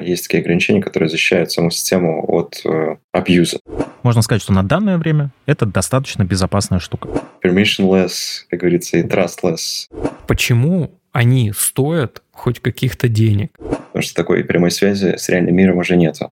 есть такие ограничения, которые защищают саму систему от абьюза. Можно сказать, что на данное время это достаточно безопасная штука. Permissionless, как говорится, и trustless. Почему они стоят хоть каких-то денег? Потому что такой прямой связи с реальным миром уже нету.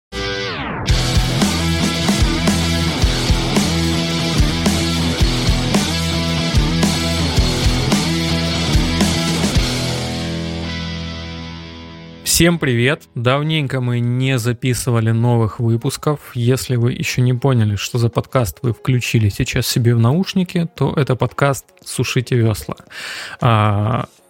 Всем привет! Давненько мы не записывали новых выпусков. Если вы еще не поняли, что за подкаст вы включили сейчас себе в наушники, то это подкаст «Сушите весла».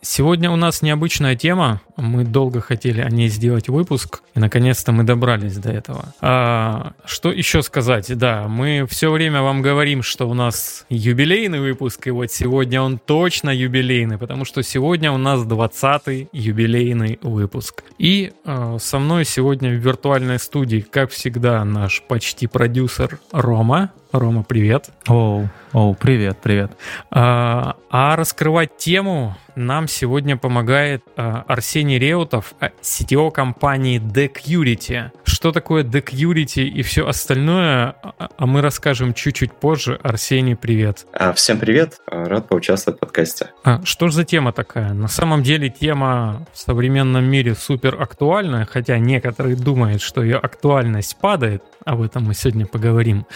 Сегодня у нас необычная тема. Мы долго хотели о ней сделать выпуск, и наконец-то мы добрались до этого. А, что еще сказать? Да, мы все время вам говорим, что у нас юбилейный выпуск, и вот сегодня он точно юбилейный, потому что сегодня у нас 20-й юбилейный выпуск. И а, со мной сегодня в виртуальной студии, как всегда, наш почти продюсер Рома. Рома, привет. Оу, оу, привет, привет. А, а раскрывать тему нам сегодня помогает а, Арсений Реутов, CTO компании Decurity. Что такое Decurity и все остальное, а, а мы расскажем чуть-чуть позже. Арсений, привет. А, всем привет, рад поучаствовать в подкасте. А, что же за тема такая? На самом деле тема в современном мире супер актуальная, хотя некоторые думают, что ее актуальность падает, об этом мы сегодня поговорим.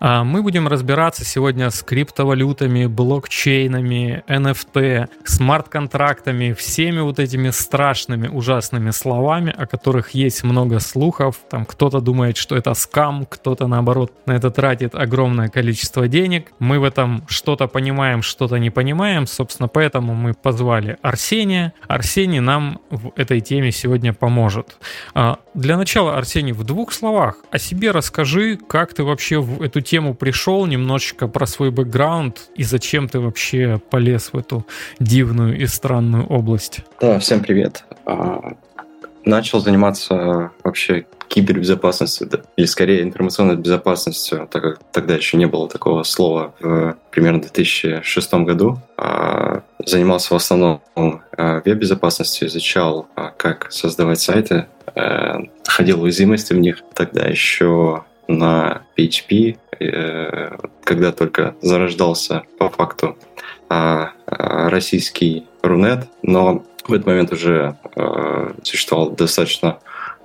А, мы будем разбираться сегодня с криптовалютами, блокчейнами, NFT, смарт-контрактами, всеми вот этими страшными, ужасными словами, о которых есть много слухов. Там кто-то думает, что это скам, кто-то наоборот на это тратит огромное количество денег. Мы в этом что-то понимаем, что-то не понимаем. Собственно, поэтому мы позвали Арсения. Арсений нам в этой теме сегодня поможет. А, для начала, Арсений, в двух словах о себе расскажи, как ты вообще в эту тему пришел, немножечко про свой бэкграунд и зачем ты вообще полез в эту дивную и странную область. Да, всем привет. А, начал заниматься вообще кибербезопасностью, или скорее информационной безопасностью, так как тогда еще не было такого слова в примерно 2006 году. А, занимался в основном а, веб-безопасностью, изучал, как создавать сайты, э, ходил уязвимости в них. Тогда еще на PHP, э, когда только зарождался по факту российский Рунет, но в этот момент уже э, существовало достаточно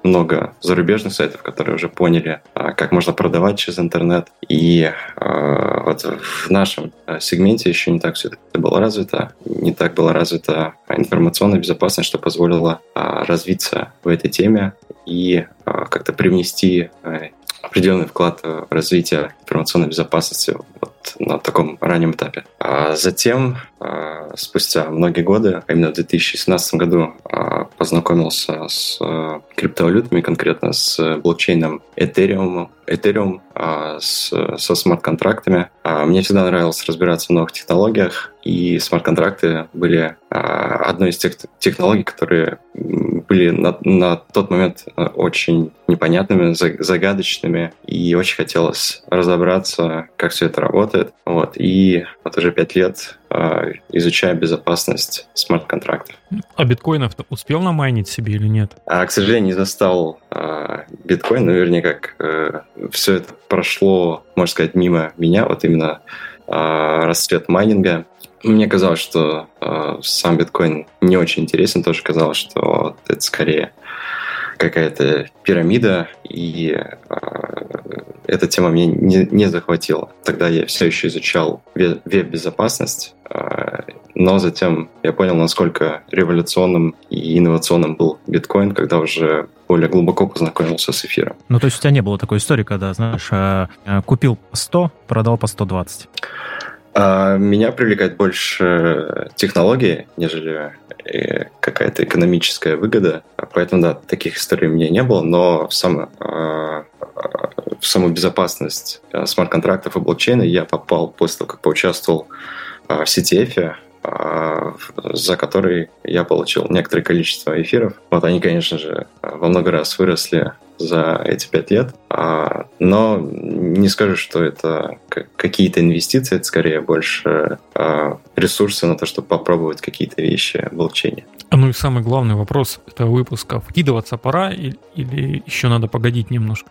много зарубежных сайтов, которые уже поняли, а, как можно продавать через интернет. И а, вот в нашем а, сегменте еще не так все это было развито, не так была развита информационная безопасность, что позволило развиться в этой теме и как-то привнести определенный вклад в развитие информационной безопасности вот на таком раннем этапе. А затем, а, спустя многие годы, а именно в 2017 году, а, познакомился с криптовалютами, конкретно с блокчейном Ethereum, Ethereum с, со смарт-контрактами. Мне всегда нравилось разбираться в новых технологиях, и смарт-контракты были одной из тех технологий, которые были на, на тот момент очень непонятными, загадочными, и очень хотелось разобраться, как все это работает. Вот. И вот уже пять лет э, изучаю безопасность смарт-контрактов. А биткоинов успел намайнить себе или нет? А, к сожалению, не застал э, биткоин, но вернее, как э, все это прошло, можно сказать, мимо меня, вот именно э, расцвет майнинга. Мне казалось, что э, сам биткоин не очень интересен, тоже казалось, что это скорее какая-то пирамида, и э, эта тема меня не, не захватила. Тогда я все еще изучал веб-безопасность, э, но затем я понял, насколько революционным и инновационным был биткоин, когда уже более глубоко познакомился с эфиром. Ну, то есть у тебя не было такой истории, когда, знаешь, э, э, купил по 100, продал по 120? А, меня привлекает больше технологии, нежели э, какая-то экономическая выгода. Поэтому, да, таких историй у меня не было, но сам, а, в саму безопасность а, смарт-контрактов и блокчейна я попал после того, как поучаствовал в CTF, за который я получил некоторое количество эфиров. Вот они, конечно же, во много раз выросли за эти пять лет. А, но не скажу, что это какие-то инвестиции, это скорее больше а, ресурсы на то, чтобы попробовать какие-то вещи блокчейне. А ну и самый главный вопрос этого выпуска. Вкидываться пора или, еще надо погодить немножко?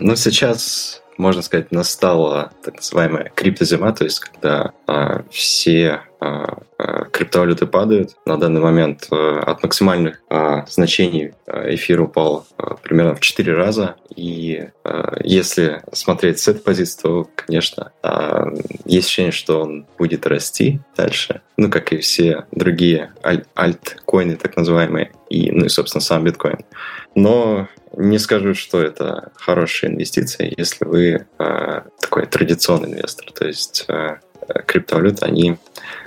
Ну, сейчас можно сказать, настала так называемая криптозима, то есть когда а, все а, а, криптовалюты падают. На данный момент а, от максимальных а, значений а, эфир упал а, примерно в 4 раза. И а, если смотреть с этой позиции, то, конечно, а, есть ощущение, что он будет расти дальше. Ну, как и все другие аль- альткоины, так называемые. И, ну и, собственно, сам биткоин. Но не скажу, что это хорошая инвестиция, если вы э, такой традиционный инвестор. То есть э, криптовалюты, они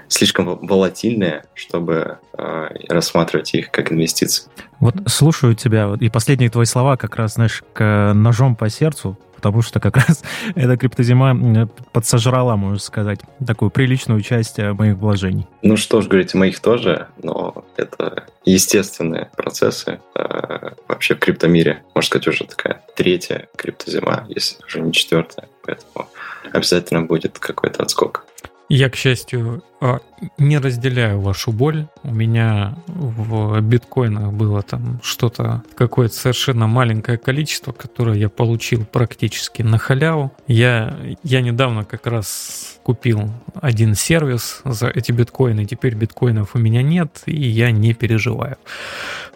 слишком волатильные, чтобы э, рассматривать их как инвестиции. Вот слушаю тебя, и последние твои слова как раз, знаешь, к ножом по сердцу, потому что как раз эта криптозима подсожрала, можно сказать, такую приличную часть э, моих вложений. Ну что ж, говорите, моих тоже, но это естественные процессы э, вообще в криптомире. Можно сказать, уже такая третья криптозима, если уже не четвертая, поэтому обязательно будет какой-то отскок. Я, к счастью, а, не разделяю вашу боль. У меня в биткоинах было там что-то, какое-то совершенно маленькое количество, которое я получил практически на халяву. Я, я недавно как раз купил один сервис за эти биткоины. Теперь биткоинов у меня нет, и я не переживаю.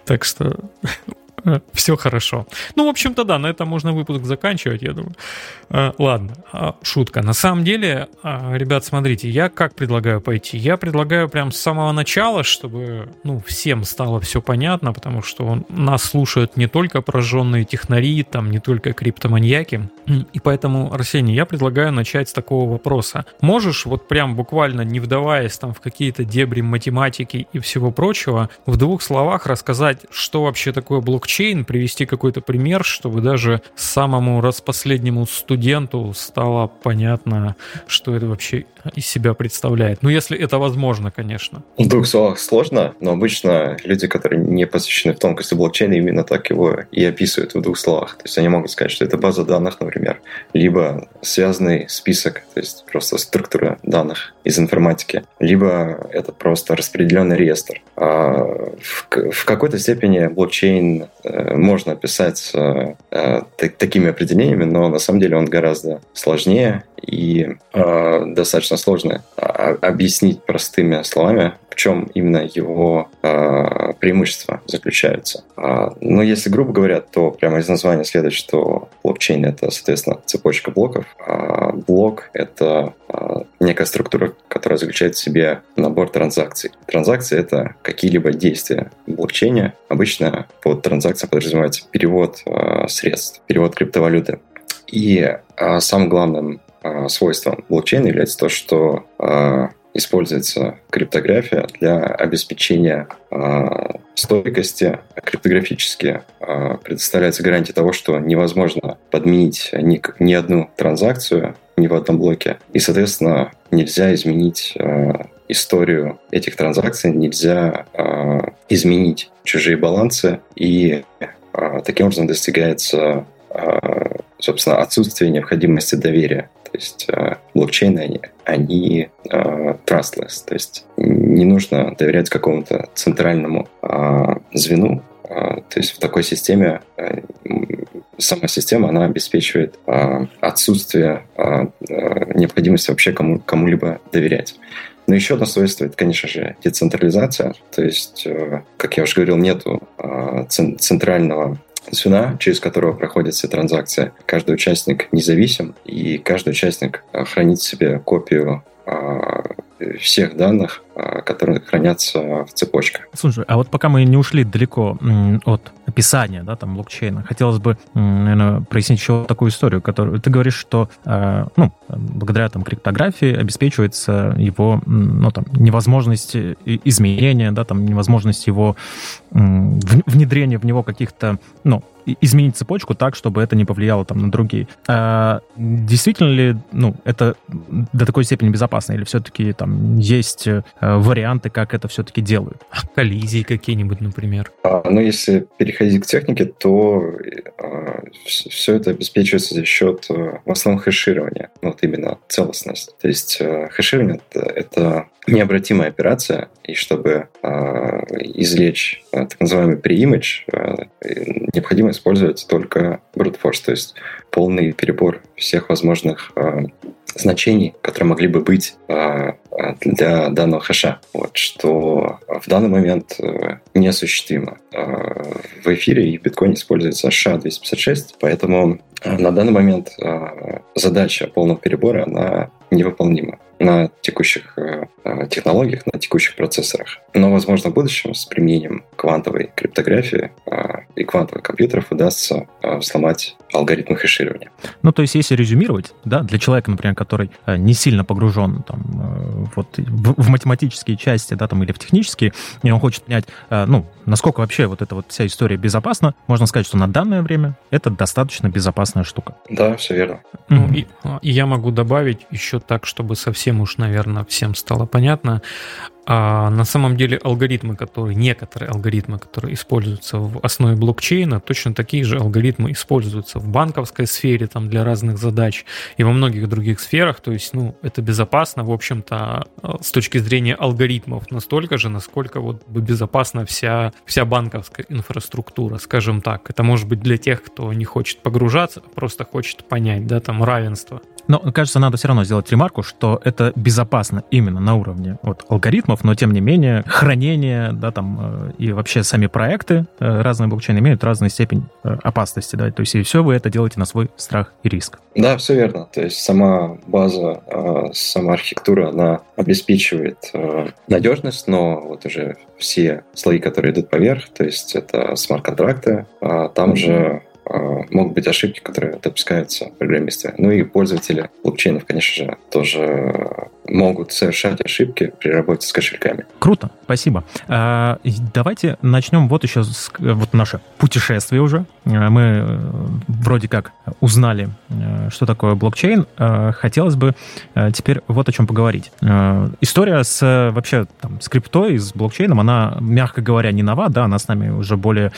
Так что все хорошо. Ну, в общем-то, да, на этом можно выпуск заканчивать, я думаю. А, ладно, а, шутка. На самом деле, а, ребят, смотрите, я как предлагаю пойти? Я предлагаю прям с самого начала, чтобы, ну, всем стало все понятно, потому что нас слушают не только пораженные технари, там, не только криптоманьяки. И поэтому, Арсений, я предлагаю начать с такого вопроса. Можешь вот прям буквально не вдаваясь там в какие-то дебри математики и всего прочего, в двух словах рассказать, что вообще такое блокчейн, блокчейн, привести какой-то пример, чтобы даже самому распоследнему студенту стало понятно, что это вообще из себя представляет. Ну, если это возможно, конечно. В двух словах сложно, но обычно люди, которые не посвящены в тонкости блокчейна, именно так его и описывают в двух словах. То есть они могут сказать, что это база данных, например, либо связанный список, то есть просто структура данных из информатики, либо это просто распределенный реестр. А в, в какой-то степени блокчейн Э, можно описать э, э, такими определениями, но на самом деле он гораздо сложнее и достаточно сложно объяснить простыми словами, в чем именно его преимущества заключаются. Но если грубо говоря, то прямо из названия следует, что блокчейн — это, соответственно, цепочка блоков, а блок — это некая структура, которая заключает в себе набор транзакций. Транзакции — это какие-либо действия в блокчейне. Обычно под транзакцией подразумевается перевод э, средств, перевод криптовалюты. И э, самым главным э, свойством блокчейна является то, что э, используется криптография для обеспечения э, стойкости. Криптографически предоставляется гарантия того, что невозможно подменить ни, ни одну транзакцию ни в одном блоке. И, соответственно, нельзя изменить историю этих транзакций, нельзя изменить чужие балансы, и таким образом достигается, собственно, отсутствие необходимости доверия. То есть э, блокчейны, они, они э, trustless, то есть не нужно доверять какому-то центральному э, звену, то есть в такой системе сама система, она обеспечивает а, отсутствие а, а, необходимости вообще кому, кому-либо доверять. Но еще одно свойство – это, конечно же, децентрализация. То есть, э, как я уже говорил, нету центрального звена, через которого проходят все транзакции. Каждый участник независим, и каждый участник хранит себе копию всех данных, а, которые хранятся в цепочках. Слушай, а вот пока мы не ушли далеко от описания да, там, блокчейна, хотелось бы, наверное, прояснить еще такую историю, которую ты говоришь, что а, ну, благодаря там, криптографии обеспечивается его ну, там, невозможность изменения, да, там, невозможность его внедрения в него каких-то ну, изменить цепочку так, чтобы это не повлияло там на другие. А действительно ли, ну, это до такой степени безопасно, или все-таки там есть варианты, как это все-таки делают? Коллизии какие-нибудь, например? А, ну, если переходить к технике, то все это обеспечивается за счет в основном хэширования, ну, вот именно целостность. То есть хэширование — это необратимая операция, и чтобы э, извлечь э, так называемый pre-image, э, необходимо использовать только brute force, то есть полный перебор всех возможных э, значений, которые могли бы быть э, для данного хэша, вот, что в данный момент э, неосуществимо. Э, в эфире и в биткоине используется SHA-256, поэтому э, на данный момент э, задача полного перебора, она невыполнима на текущих э, э, технологиях, на текущих процессорах. Но, возможно, в будущем с применением квантовой криптографии э, и квантовых компьютеров удастся взломать алгоритмы хэширования. Ну, то есть, если резюмировать, да, для человека, например, который не сильно погружен там, вот, в, в математические части, да, там, или в технические, и он хочет понять, ну, насколько вообще вот эта вот вся история безопасна, можно сказать, что на данное время это достаточно безопасная штука. Да, все верно. Ну, и, и я могу добавить еще так, чтобы совсем уж, наверное, всем стало понятно. А на самом деле алгоритмы, которые, некоторые алгоритмы, которые используются в основе блокчейна, точно такие же алгоритмы используются в банковской сфере там, для разных задач и во многих других сферах. То есть, ну, это безопасно, в общем-то, с точки зрения алгоритмов настолько же, насколько вот безопасна вся, вся банковская инфраструктура, скажем так. Это может быть для тех, кто не хочет погружаться, а просто хочет понять, да, там равенство. Но, кажется, надо все равно сделать ремарку, что это безопасно именно на уровне вот, алгоритмов, но тем не менее хранение, да, там э, и вообще сами проекты э, разные блокчейны имеют разную степень э, опасности, да, то есть и все вы это делаете на свой страх и риск. Да, все верно. То есть сама база, сама архитектура, она обеспечивает надежность, но вот уже все слои, которые идут поверх, то есть это смарт-контракты, а там же могут быть ошибки, которые допускаются программисты. Ну и пользователи блокчейнов, конечно же, тоже могут совершать ошибки при работе с кошельками. Круто, спасибо. А, давайте начнем вот еще с, вот наше путешествие уже. А, мы э, вроде как узнали, э, что такое блокчейн. А, хотелось бы э, теперь вот о чем поговорить. История с вообще там, с криптой, с блокчейном, она, мягко говоря, не нова, да, она с нами уже более,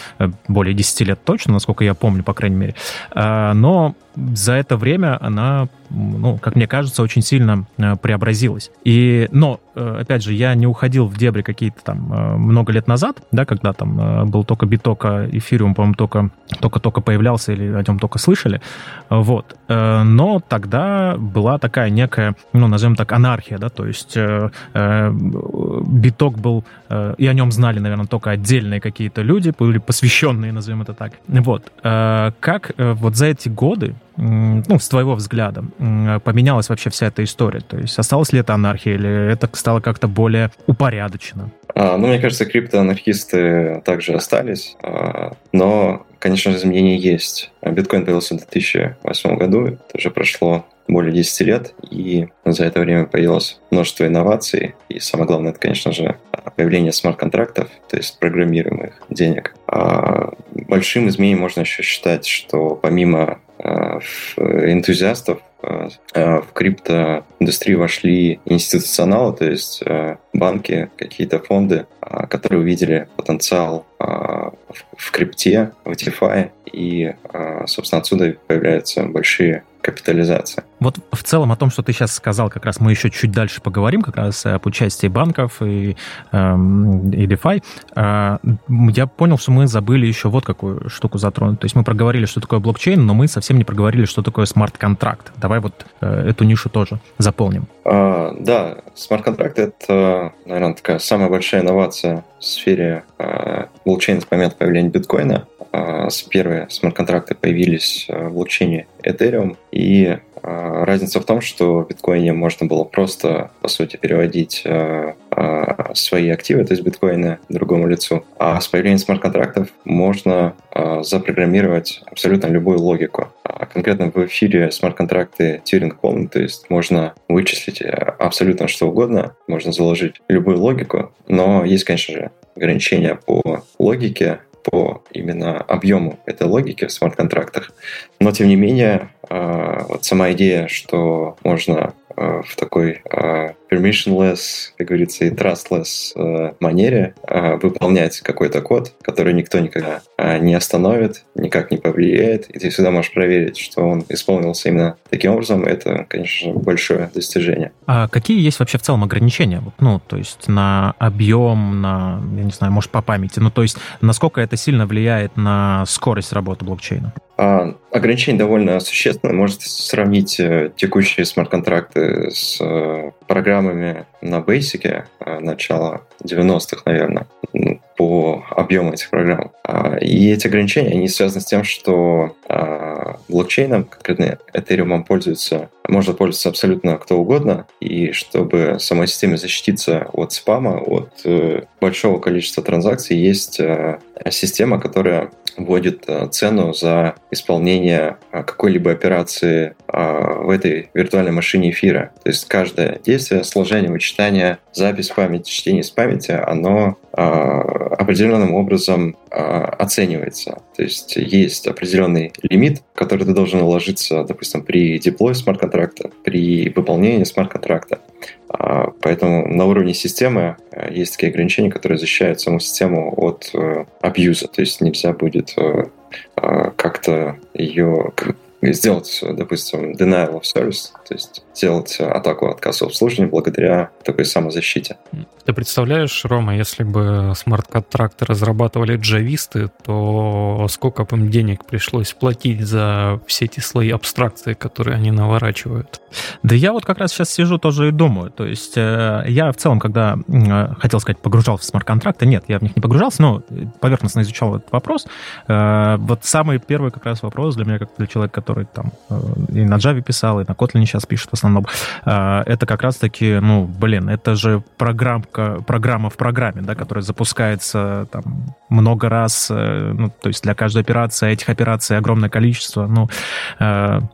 более 10 лет точно, насколько я помню, по крайней мере. Но за это время она, ну, как мне кажется, очень сильно э, преобразилась. И, но, э, опять же, я не уходил в дебри какие-то там э, много лет назад, да, когда там был только биток, а эфириум, по-моему, только, только-только появлялся или о нем только слышали. Вот. Но тогда была такая некая, ну, назовем так, анархия, да, то есть биток был, и о нем знали, наверное, только отдельные какие-то люди, были посвященные, назовем это так. Вот. Как вот за эти годы ну, с твоего взгляда, поменялась вообще вся эта история? То есть осталась ли это анархия или это стало как-то более упорядочено? А, ну, мне кажется, криптоанархисты также остались, а, но, конечно изменения есть. Биткоин появился в 2008 году, это уже прошло более 10 лет, и за это время появилось множество инноваций, и самое главное, это, конечно же, появление смарт-контрактов, то есть программируемых денег. А большим изменением можно еще считать, что помимо энтузиастов э, э, в криптоиндустрию вошли институционалы, то есть банки, какие-то фонды, которые увидели потенциал в крипте, в DeFi, и, собственно, отсюда появляются большие капитализация. Вот в целом о том, что ты сейчас сказал, как раз мы еще чуть дальше поговорим, как раз об участии банков и, эм, и DeFi. Э, я понял, что мы забыли еще вот какую штуку затронуть. То есть мы проговорили, что такое блокчейн, но мы совсем не проговорили, что такое смарт-контракт. Давай вот э, эту нишу тоже заполним. А, да, смарт-контракт — это, наверное, такая самая большая инновация в сфере э, блокчейна с момента появления биткоина. Э, первые смарт-контракты появились э, в блокчейне Ethereum, и э, разница в том, что в биткоине можно было просто, по сути, переводить свои активы, то есть биткоины, другому лицу. А с появлением смарт-контрактов можно запрограммировать абсолютно любую логику. А конкретно в эфире смарт-контракты Тьюринг полный, то есть можно вычислить э, абсолютно что угодно, можно заложить любую логику, но есть, конечно же, ограничения по логике, по именно объему этой логики в смарт-контрактах. Но, тем не менее, а, вот сама идея, что можно в такой permissionless, как говорится, и trustless манере выполнять какой-то код, который никто никогда не остановит, никак не повлияет, и ты всегда можешь проверить, что он исполнился именно таким образом. Это, конечно большое достижение. А какие есть вообще в целом ограничения? Ну, то есть на объем, на, я не знаю, может, по памяти, ну, то есть насколько это сильно влияет на скорость работы блокчейна? А, ограничение довольно существенное. Можете сравнить э, текущие смарт-контракты с э, программами на Basic э, начала 90-х, наверное, по объему этих программ. А, и эти ограничения, они связаны с тем, что а, блокчейном, конкретно Ethereum, пользуется, может пользоваться абсолютно кто угодно, и чтобы самой системе защититься от спама, от большого количества транзакций, есть система, которая вводит э, цену за исполнение э, какой-либо операции э, в этой виртуальной машине эфира. То есть каждое действие, сложение, вычитание, запись памяти, чтение с памяти, оно определенным образом оценивается. То есть есть определенный лимит, который ты должен уложиться, допустим, при деплое смарт-контракта, при выполнении смарт-контракта. Поэтому на уровне системы есть такие ограничения, которые защищают саму систему от абьюза. То есть нельзя будет как-то ее сделать, допустим, denial of service, то есть сделать атаку отказ обслуживания благодаря такой самозащите. Ты представляешь, Рома, если бы смарт-контракты разрабатывали джависты, то сколько бы им денег пришлось платить за все эти слои абстракции, которые они наворачивают? Да я вот как раз сейчас сижу тоже и думаю. То есть э, я в целом, когда, э, хотел сказать, погружался в смарт-контракты, нет, я в них не погружался, но поверхностно изучал этот вопрос. Э, вот самый первый как раз вопрос для меня, как для человека, который там и на Java писал, и на Kotlin сейчас пишет в основном, э, это как раз-таки, ну, блин, это же программка, программа в программе, да, которая запускается там много раз, э, ну, то есть для каждой операции, этих операций огромное количество. Ну,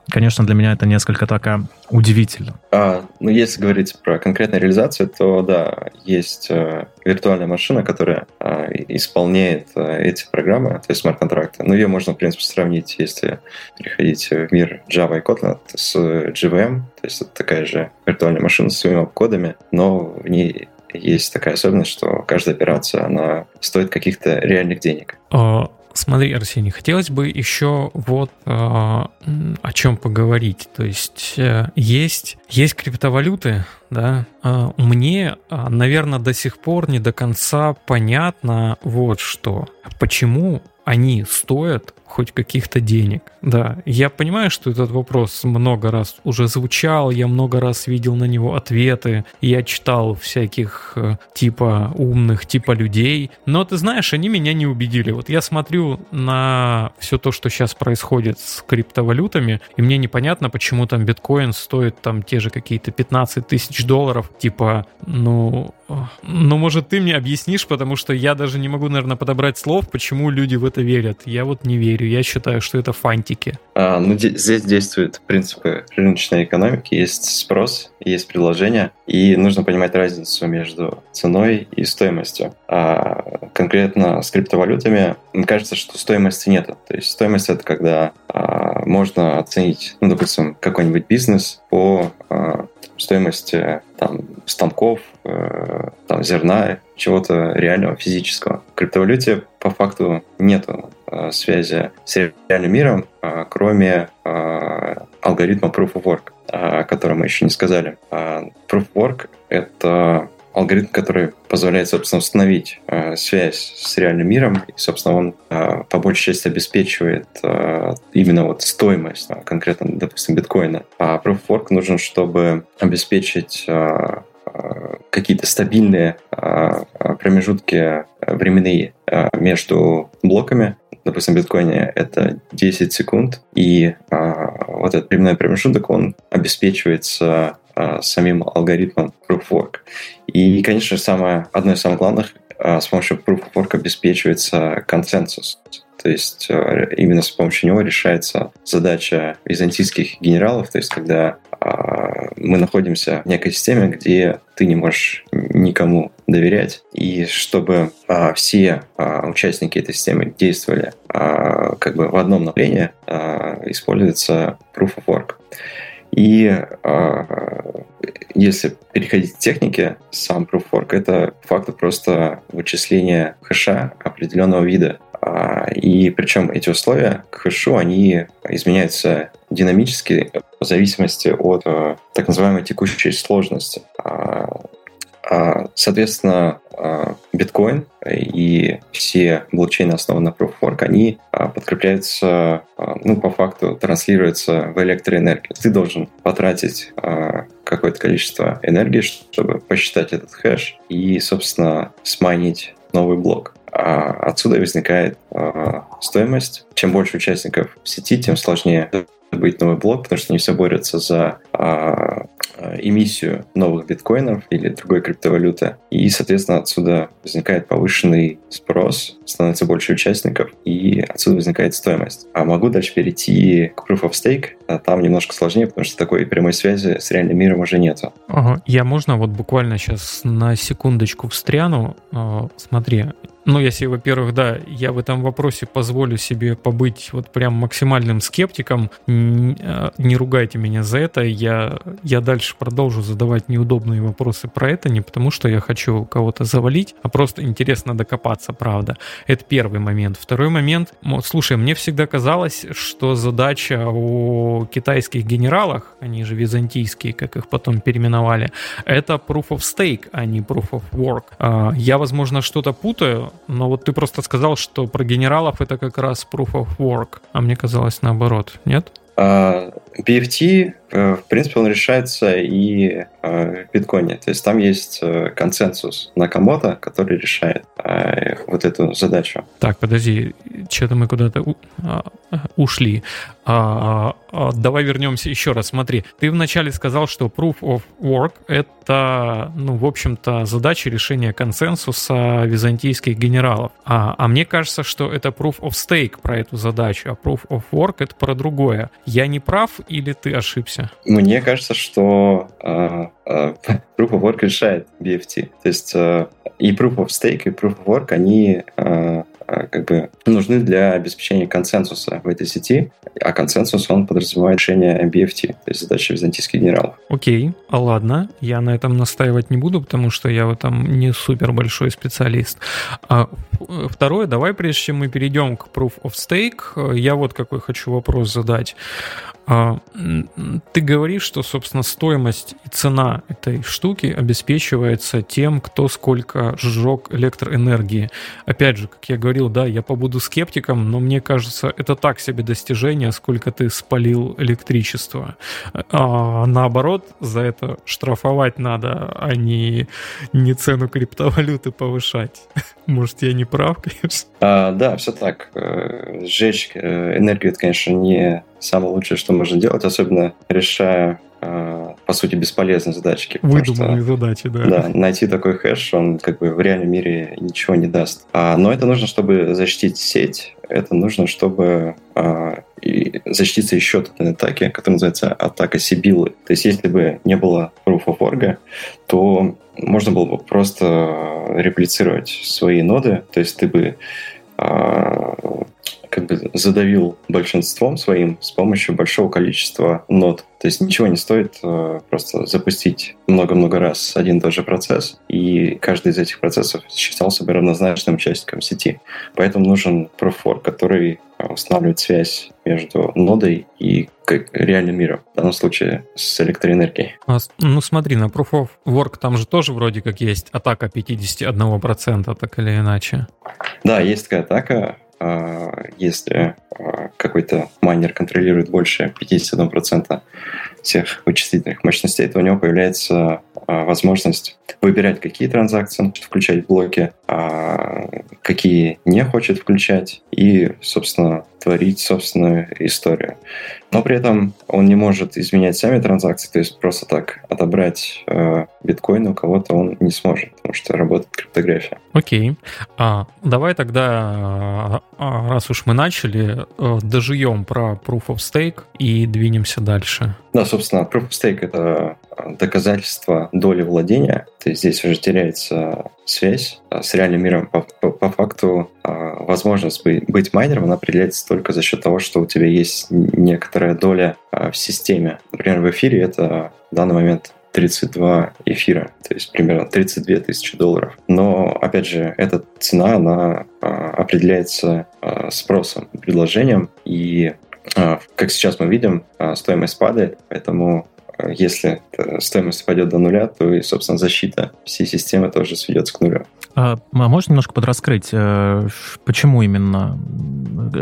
конечно, для меня это несколько такая удивительно. А, ну, если говорить про конкретную реализацию, то да, есть виртуальная машина, которая исполняет эти программы, то есть смарт-контракты. Ну, ее можно, в принципе, сравнить, если переходить в мир Java и Kotlin с JVM, то есть это такая же виртуальная машина с своими кодами, но в ней есть такая особенность, что каждая операция, она стоит каких-то реальных денег. А, смотри, Арсений, хотелось бы еще вот э, о чем поговорить. То есть э, есть, есть криптовалюты, да. Э, мне, э, наверное, до сих пор не до конца понятно вот что. Почему они стоят хоть каких-то денег. Да, я понимаю, что этот вопрос много раз уже звучал, я много раз видел на него ответы, я читал всяких э, типа умных, типа людей, но ты знаешь, они меня не убедили. Вот я смотрю на все то, что сейчас происходит с криптовалютами, и мне непонятно, почему там биткоин стоит там те же какие-то 15 тысяч долларов, типа, ну, ну, может, ты мне объяснишь, потому что я даже не могу, наверное, подобрать слов, почему люди в это верят. Я вот не верю. Я считаю, что это фантики. А, ну, здесь действуют принципы рыночной экономики. Есть спрос, есть предложение, и нужно понимать разницу между ценой и стоимостью. А конкретно с криптовалютами, мне кажется, что стоимости нет. То есть стоимость — это когда а, можно оценить, ну, допустим, какой-нибудь бизнес по а, стоимости там, станков, э, там, зерна, чего-то реального, физического. В криптовалюте по факту нет э, связи с реальным миром, э, кроме алгоритма Proof of Work, о котором мы еще не сказали. Proof of Work — это алгоритм, который позволяет, собственно, установить э, связь с реальным миром, и, собственно, он э, по большей части обеспечивает э, именно вот стоимость, э, конкретно, допустим, биткоина. А Proof of Work нужен, чтобы обеспечить э, э какие-то стабильные э, промежутки временные э, между блоками, допустим, в биткоине это 10 секунд, и вот этот временной промежуток, он обеспечивается а, самим алгоритмом Proof of Work. И, конечно, самое, одно из самых главных, а, с помощью Proof of Work обеспечивается консенсус. То есть а, именно с помощью него решается задача византийских генералов, то есть когда а, мы находимся в некой системе, где ты не можешь никому доверять, и чтобы а, все а, участники этой системы действовали а, как бы в одном направлении, а, используется Proof of Work. И э, если переходить к технике, сам Proof Work — это факт просто вычисление хэша определенного вида. А, и причем эти условия к хэшу, они изменяются динамически в зависимости от э, так называемой текущей сложности. А, а, соответственно, биткоин и все блокчейны, основанные на Proof of Work, они подкрепляются, ну, по факту транслируются в электроэнергию. Ты должен потратить какое-то количество энергии, чтобы посчитать этот хэш и, собственно, смайнить новый блок. А отсюда возникает а, стоимость. Чем больше участников в сети, тем сложнее быть новый блок, потому что они все борются за а, а, эмиссию новых биткоинов или другой криптовалюты. И, соответственно, отсюда возникает повышенный спрос, становится больше участников, и отсюда возникает стоимость. А могу дальше перейти к Proof of Stake. А там немножко сложнее, потому что такой прямой связи с реальным миром уже нету. Ага. Я можно вот буквально сейчас на секундочку встряну? Смотри, ну, если, во-первых, да, я в этом вопросе позволю себе побыть вот прям максимальным скептиком, а, не ругайте меня за это, я, я дальше продолжу задавать неудобные вопросы про это, не потому что я хочу кого-то завалить, а просто интересно докопаться, правда. Это первый момент. Второй момент, слушай, мне всегда казалось, что задача у китайских генералах, они же византийские, как их потом переименовали, это proof of stake, а не proof of work. А, я, возможно, что-то путаю, но вот ты просто сказал, что про генералов это как раз proof of work, а мне казалось наоборот, нет? Uh, BFT, э, в принципе, он решается и э, в биткоине. То есть там есть э, консенсус Накамото, который решает вот эту задачу. Так, подожди, что-то мы куда-то а, ушли. А, а, давай вернемся еще раз. Смотри, ты вначале сказал, что proof of work — это, ну, в общем-то, задача решения консенсуса византийских генералов. А, а мне кажется, что это proof of stake про эту задачу, а proof of work — это про другое. Я не прав или ты ошибся? Мне кажется, что э, э, Proof of Work решает BFT. То есть э, и Proof of Stake, и Proof of Work, они э, как бы нужны для обеспечения консенсуса в этой сети, а консенсус, он подразумевает решение BFT, то есть задача византийских генералов. Окей, а ладно, я на этом настаивать не буду, потому что я в этом не супер большой специалист. А второе, давай, прежде чем мы перейдем к Proof of Stake, я вот какой хочу вопрос задать. А, ты говоришь, что, собственно, стоимость и цена этой штуки обеспечивается тем, кто сколько сжег электроэнергии. Опять же, как я говорил, да, я побуду скептиком, но мне кажется, это так себе достижение, сколько ты спалил электричество. А наоборот, за это штрафовать надо, а не, не цену криптовалюты повышать. Может, я не прав, конечно? А, да, все так. Э, сжечь э, энергию, это, конечно, не самое лучшее, что можно делать, особенно решая э, по сути, бесполезные задачки. Выдуманные что, задачи, да. Да, найти такой хэш, он как бы в реальном мире ничего не даст. А, но это нужно, чтобы защитить сеть, это нужно, чтобы а, и защититься еще от этой атаки, которая называется атака Сибилы. То есть если бы не было Proof of Work, то можно было бы просто реплицировать свои ноды, то есть ты бы а, как бы задавил большинством своим с помощью большого количества нод. То есть ничего не стоит э, просто запустить много-много раз один и тот же процесс, и каждый из этих процессов считался бы равнозначным участником сети. Поэтому нужен профор, который устанавливает связь между нодой и реальным миром, в данном случае с электроэнергией. А, ну смотри, на Proof of Work там же тоже вроде как есть атака 51%, так или иначе. Да, есть такая атака, если а, какой-то майнер контролирует больше 51% всех вычислительных мощностей, то у него появляется а, возможность выбирать, какие транзакции он хочет включать в блоки, а какие не хочет включать, и, собственно, творить собственную историю. Но при этом он не может изменять сами транзакции, то есть просто так отобрать э, биткоин у кого-то он не сможет. потому что работает криптография. Окей. А, давай тогда, а, раз уж мы начали, э, доживем про Proof of Stake и двинемся дальше. Да, собственно, Proof of Stake — это доказательство доли владения. То есть здесь уже теряется связь с реальным миром. По, по, по факту возможность быть, майнером, она определяется только за счет того, что у тебя есть некоторая доля в системе. Например, в эфире это в данный момент 32 эфира, то есть примерно 32 тысячи долларов. Но, опять же, эта цена, она а, определяется а, спросом, предложением, и а, как сейчас мы видим, стоимость падает, поэтому если стоимость пойдет до нуля, то и, собственно, защита всей системы тоже сведется к нулю. А, а можешь немножко подраскрыть, э, почему именно,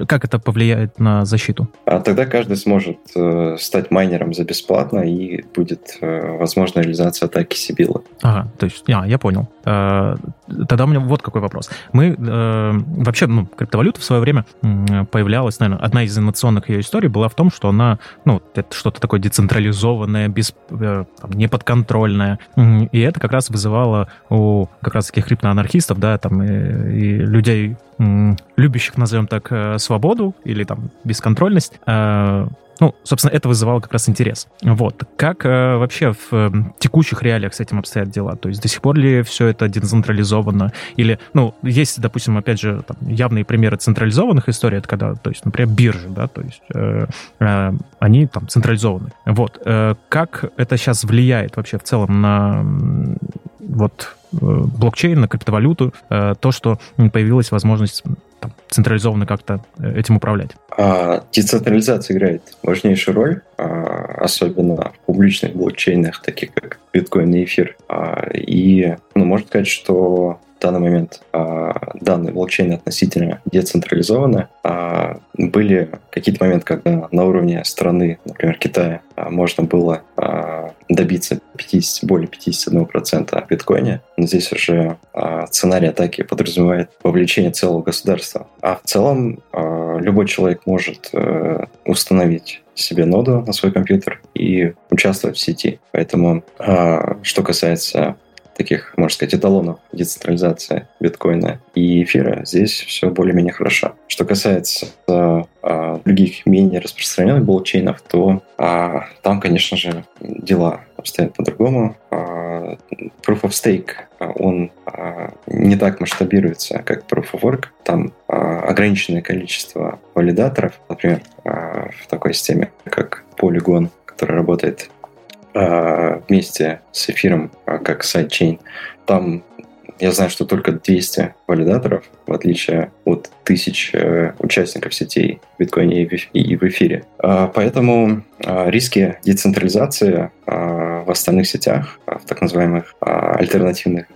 как это повлияет на защиту? А тогда каждый сможет э, стать майнером за бесплатно, и будет э, возможна реализация атаки Сибилы. Ага, то есть, а, я понял. Тогда у меня вот какой вопрос. Мы вообще, ну, криптовалюта в свое время появлялась, наверное, одна из инновационных ее историй была в том, что она, ну, это что-то такое децентрализованное, без, там, неподконтрольное, и это как раз вызывало у как раз таких криптоаналитиков анархистов, да, там, и, и людей, любящих, назовем так, э, свободу или там бесконтрольность, э, ну, собственно, это вызывало как раз интерес. Вот. Как э, вообще в э, текущих реалиях с этим обстоят дела? То есть до сих пор ли все это децентрализовано? Или, ну, есть, допустим, опять же, там, явные примеры централизованных историй, это когда, то есть, например, биржи, да, то есть э, э, они там централизованы. Вот. Э, как это сейчас влияет вообще в целом на вот э, блокчейн, на криптовалюту, э, то, что появилась возможность там, централизованно как-то э, этим управлять? А, децентрализация играет важнейшую роль, а, особенно в публичных блокчейнах, таких как биткоин и эфир. А, и ну, можно сказать, что в данный момент а, данные блокчейны относительно децентрализованы. А, были какие-то моменты, когда на уровне страны, например, Китая, а, можно было а, добиться 50, более 51% в. Но здесь уже а, сценарий атаки подразумевает вовлечение целого государства. А в целом а, любой человек может а, установить себе ноду на свой компьютер и участвовать в сети. Поэтому, а, что касается таких, можно сказать, эталонов децентрализации биткоина и эфира, здесь все более-менее хорошо. Что касается а, других менее распространенных блокчейнов, то а, там, конечно же, дела обстоят по-другому. А, Proof of Stake, он а, не так масштабируется, как Proof of Work. Там а, ограниченное количество валидаторов, например, а, в такой системе, как Polygon, который работает вместе с эфиром а, как sidechain. Там я знаю, что только 200 валидаторов, в отличие от тысяч э, участников сетей в биткоине и в эфире. А, поэтому риски децентрализации в остальных сетях, в так называемых альтернативных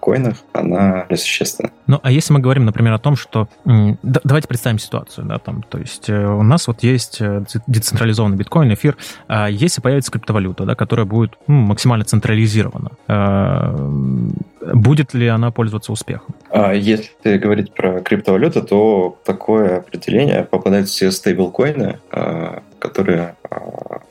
коинах, она существенна. Ну, а если мы говорим, например, о том, что... Давайте представим ситуацию, да, там, то есть э, у нас вот есть э, децентрализованный биткоин, эфир, а если появится криптовалюта, да, которая будет ну, максимально централизирована, э, будет ли она пользоваться успехом? А если говорить про криптовалюту, то такое определение попадает в все стейблкоины, которые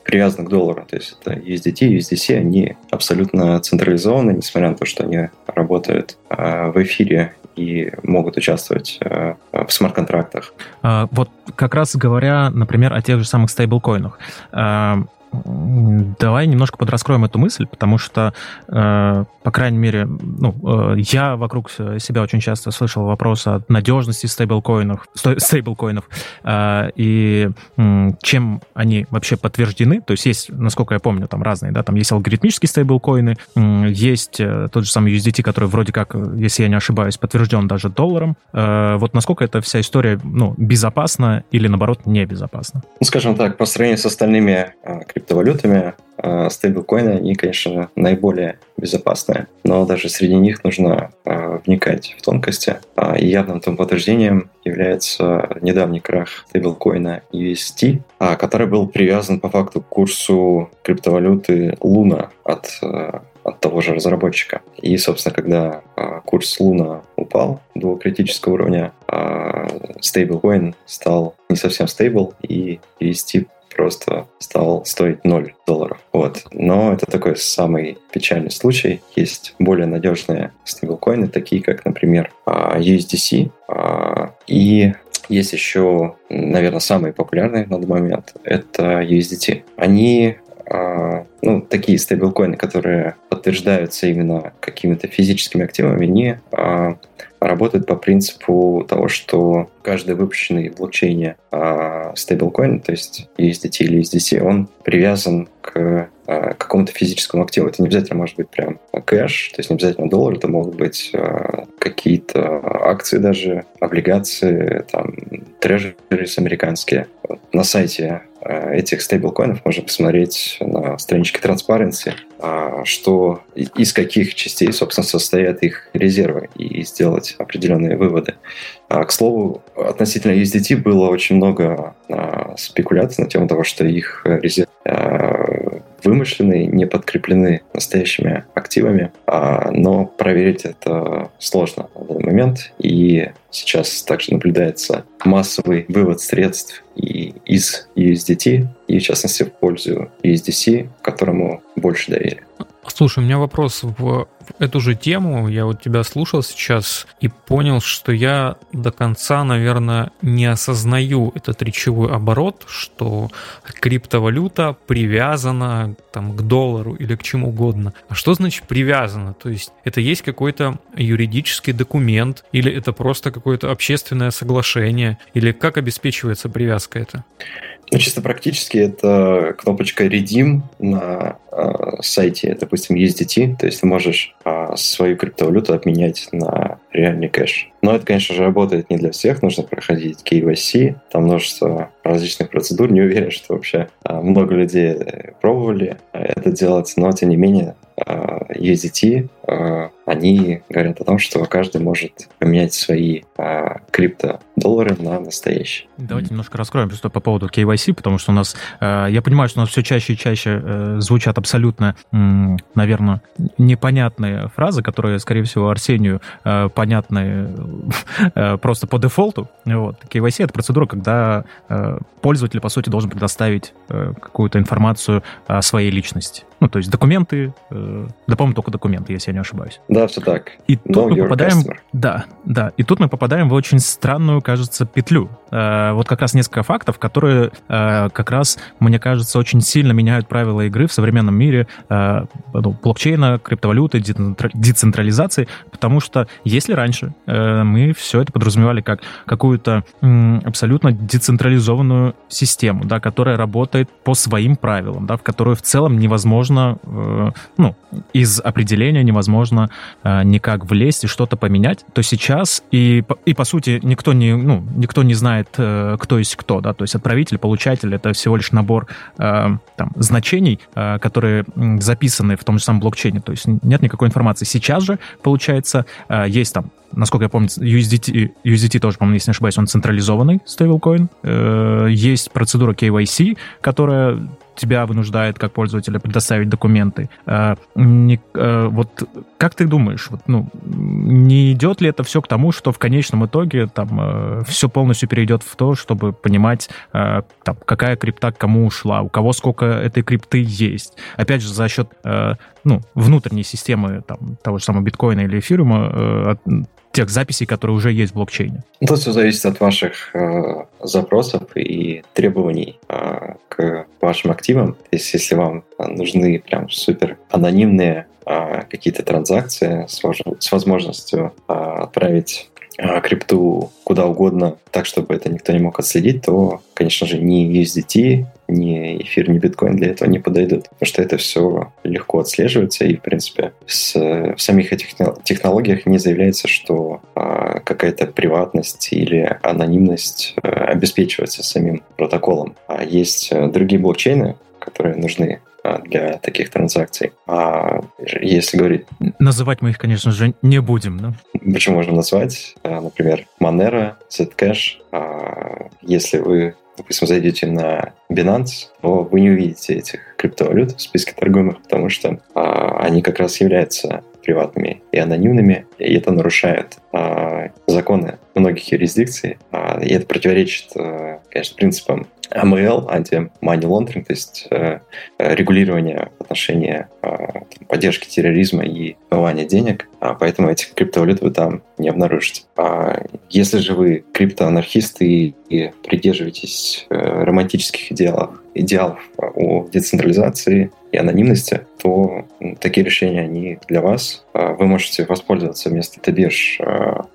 привязаны к доллару. То есть это USDT и USDC, они абсолютно централизованы, несмотря на то, что они работают в эфире и могут участвовать в смарт-контрактах. А, вот как раз говоря, например, о тех же самых стейблкоинах. Давай немножко подраскроем эту мысль, потому что, э, по крайней мере, ну, э, я вокруг себя очень часто слышал вопрос о надежности стейблкоинов, стейблкоинов э, и э, чем они вообще подтверждены. То есть есть, насколько я помню, там разные, да, там есть алгоритмические стейблкоины, э, есть тот же самый USDT, который вроде как, если я не ошибаюсь, подтвержден даже долларом. Э, вот насколько эта вся история, ну, безопасна или, наоборот, небезопасна? Ну, скажем так, по сравнению с остальными э, криптовалютами, а, стейблкоины, они, конечно, наиболее безопасные, но даже среди них нужно а, вникать в тонкости. А, и явным тому подтверждением является недавний крах стейблкоина UST, который был привязан по факту к курсу криптовалюты Луна от от того же разработчика. И, собственно, когда курс Луна упал до критического уровня, стейблкоин стал не совсем стейбл, и UST просто стал стоить 0 долларов. Вот. Но это такой самый печальный случай. Есть более надежные стейблкоины, такие как, например, а, USDC. А, и есть еще, наверное, самый популярный на данный момент, это USDT. Они а, ну, такие стейблкоины, которые подтверждаются именно какими-то физическими активами, не работают по принципу того, что каждый выпущенный в блокчейне а, стейблкоин, то есть USDT или USDC, он привязан к а, какому-то физическому активу. Это не обязательно может быть прям кэш, то есть не обязательно доллар, это могут быть а, какие-то акции даже, облигации, там, трежерис американские. На сайте а, этих стейблкоинов можно посмотреть на страничке Transparency, а, что из каких частей, собственно, состоят их резервы и сделать определенные выводы. А, к слову, относительно USDT было очень много спекуляций на тему того, что их резервы вымышленные, не подкреплены настоящими активами, но проверить это сложно на данный момент. И сейчас также наблюдается массовый вывод средств и из USDT, и в частности в пользу USDC, которому больше доверия. Слушай, у меня вопрос в эту же тему. Я вот тебя слушал сейчас и понял, что я до конца, наверное, не осознаю этот речевой оборот, что криптовалюта привязана там, к доллару или к чему угодно. А что значит привязана? То есть это есть какой-то юридический документ или это просто какое-то общественное соглашение? Или как обеспечивается привязка это? Ну, чисто практически это кнопочка Redeem на э, сайте, допустим, USDT, то есть ты можешь э, свою криптовалюту обменять на реальный кэш. Но это, конечно же, работает не для всех, нужно проходить KYC, там множество различных процедур, не уверен, что вообще э, много людей пробовали это делать, но тем не менее USDT, они говорят о том, что каждый может поменять свои криптодоллары на настоящие. Давайте немножко раскроем просто по поводу KYC, потому что у нас, я понимаю, что у нас все чаще и чаще звучат абсолютно, наверное, непонятные фразы, которые, скорее всего, Арсению понятны просто по дефолту. Вот. KYC — это процедура, когда пользователь, по сути, должен предоставить какую-то информацию о своей личности. Ну, то есть документы, э, да, по-моему, только документы, если я не ошибаюсь. Да, все так. И тут Know мы попадаем... Customer. Да, да. И тут мы попадаем в очень странную, кажется, петлю. Э, вот как раз несколько фактов, которые э, как раз, мне кажется, очень сильно меняют правила игры в современном мире э, ну, блокчейна, криптовалюты, децентрализации, потому что если раньше э, мы все это подразумевали как какую-то м, абсолютно децентрализованную систему, да, которая работает по своим правилам, да, в которую в целом невозможно невозможно, э, ну, из определения невозможно э, никак влезть и что-то поменять, то сейчас и, и по сути никто не, ну, никто не знает, э, кто есть кто, да, то есть отправитель, получатель — это всего лишь набор там, значений, которые записаны в том же самом блокчейне, то есть нет никакой информации. Сейчас же, получается, есть там насколько я помню, USDT, USDT тоже, по-моему, если не ошибаюсь, он централизованный стейблкоин. Есть процедура KYC, которая тебя вынуждает как пользователя предоставить документы. А, не, а, вот как ты думаешь, вот, ну, не идет ли это все к тому, что в конечном итоге там а, все полностью перейдет в то, чтобы понимать, там, какая крипта к кому ушла, у кого сколько этой крипты есть. Опять же, за счет ну, внутренней системы там, того же самого биткоина или эфирума тех записей, которые уже есть в блокчейне? Тут все зависит от ваших э, запросов и требований э, к вашим активам. То есть, если вам нужны прям супер анонимные э, какие-то транзакции с, с возможностью э, отправить крипту куда угодно, так, чтобы это никто не мог отследить, то, конечно же, ни USDT, ни эфир, ни биткоин для этого не подойдут, потому что это все легко отслеживается, и, в принципе, с, в самих этих технологиях не заявляется, что а, какая-то приватность или анонимность а, обеспечивается самим протоколом. А есть э, другие блокчейны, которые нужны а, для таких транзакций. А если говорить... Называть мы их, конечно же, не будем, да? Почему можно назвать? Например, Monero, Zcash. Если вы допустим, зайдете на Binance, то вы не увидите этих криптовалют в списке торгуемых, потому что а, они как раз являются приватными и анонимными, и это нарушает а, законы многих юрисдикций, а, и это противоречит, а, конечно, принципам ML, анти-money laundering, то есть э, регулирование в э, поддержки терроризма и вымывания денег, а поэтому этих криптовалют вы там не обнаружите. А если же вы криптоанархисты и, и придерживаетесь э, романтических идеалов, идеалов о децентрализации и анонимности, то такие решения, они для вас. А, вы можете воспользоваться вместо T-бирж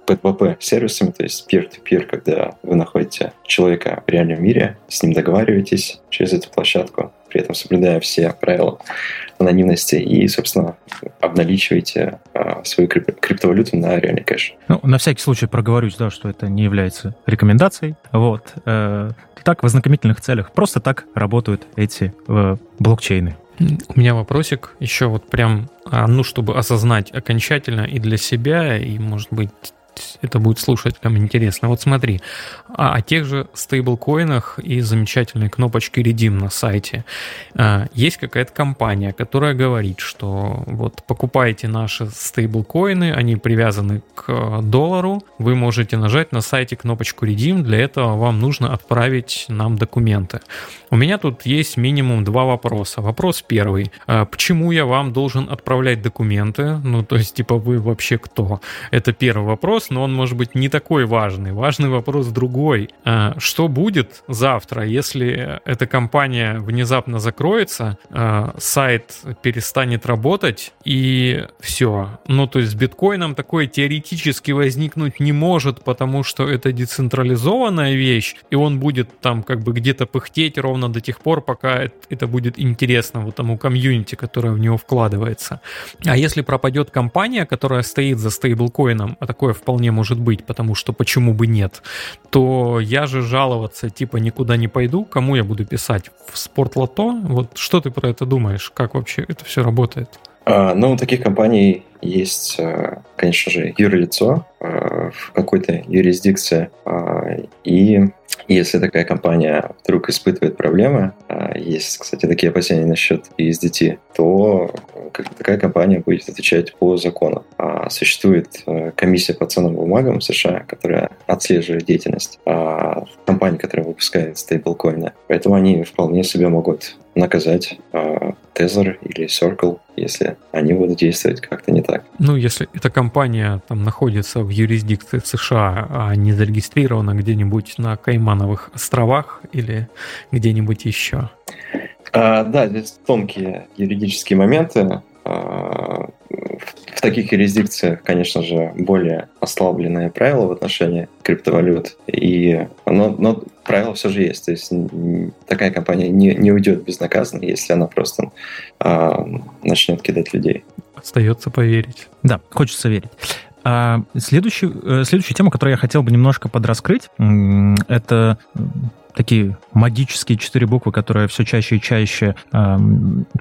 P2P сервисами, то есть peer-to-peer, когда вы находите человека в реальном мире, с ним договариваетесь через эту площадку, при этом соблюдая все правила анонимности и, собственно, обналичиваете а, свою крип- криптовалюту на реальный кэш. Ну, на всякий случай проговорюсь, да, что это не является рекомендацией. Вот. Э, так, в ознакомительных целях. Просто так работают эти э, блокчейны. У меня вопросик еще вот прям, а, ну, чтобы осознать окончательно и для себя, и, может быть, это будет слушать кому интересно. Вот смотри, о, о тех же стейблкоинах и замечательной кнопочке Redeem на сайте. А, есть какая-то компания, которая говорит, что вот покупайте наши стейблкоины, они привязаны к доллару, вы можете нажать на сайте кнопочку Redeem, для этого вам нужно отправить нам документы. У меня тут есть минимум два вопроса. Вопрос первый. А, почему я вам должен отправлять документы? Ну, то есть, типа, вы вообще кто? Это первый вопрос, но он может быть не такой важный. Важный вопрос другой. А, что будет завтра, если эта компания внезапно закроется, а, сайт перестанет работать и все? Ну, то есть с биткоином такое теоретически возникнуть не может, потому что это децентрализованная вещь, и он будет там как бы где-то пыхтеть ровно до тех пор, пока это будет интересно вот тому комьюнити, которое в него вкладывается. А если пропадет компания, которая стоит за стейблкоином, а такое вполне может быть, потому что почему бы нет, то я же жаловаться типа никуда не пойду, кому я буду писать? В спортлото? Вот что ты про это думаешь? Как вообще это все работает? А, ну, таких компаний есть, э, конечно же, юрлицо э, в какой-то юрисдикции. А, и если такая компания вдруг испытывает проблемы, а, есть, кстати, такие опасения насчет ESDT, то такая компания будет отвечать по закону. Существует э, комиссия по ценным бумагам в США, которая отслеживает деятельность компаний, которые выпускают стейблкоины. Поэтому они вполне себе могут наказать Tether или Circle, если они будут действовать как-то не так. Ну, если эта компания там находится в юрисдикции США, а не зарегистрирована где-нибудь на Каймановых островах или где-нибудь еще. А, да, здесь тонкие юридические моменты. А, в таких юрисдикциях, конечно же, более ослабленные правила в отношении криптовалют. И, но, но правила все же есть. То есть такая компания не, не уйдет безнаказанно, если она просто а, начнет кидать людей. Остается поверить. Да, хочется верить. А следующую, э, следующую тему, которую я хотел бы немножко подраскрыть, это такие магические четыре буквы, которые все чаще и чаще э,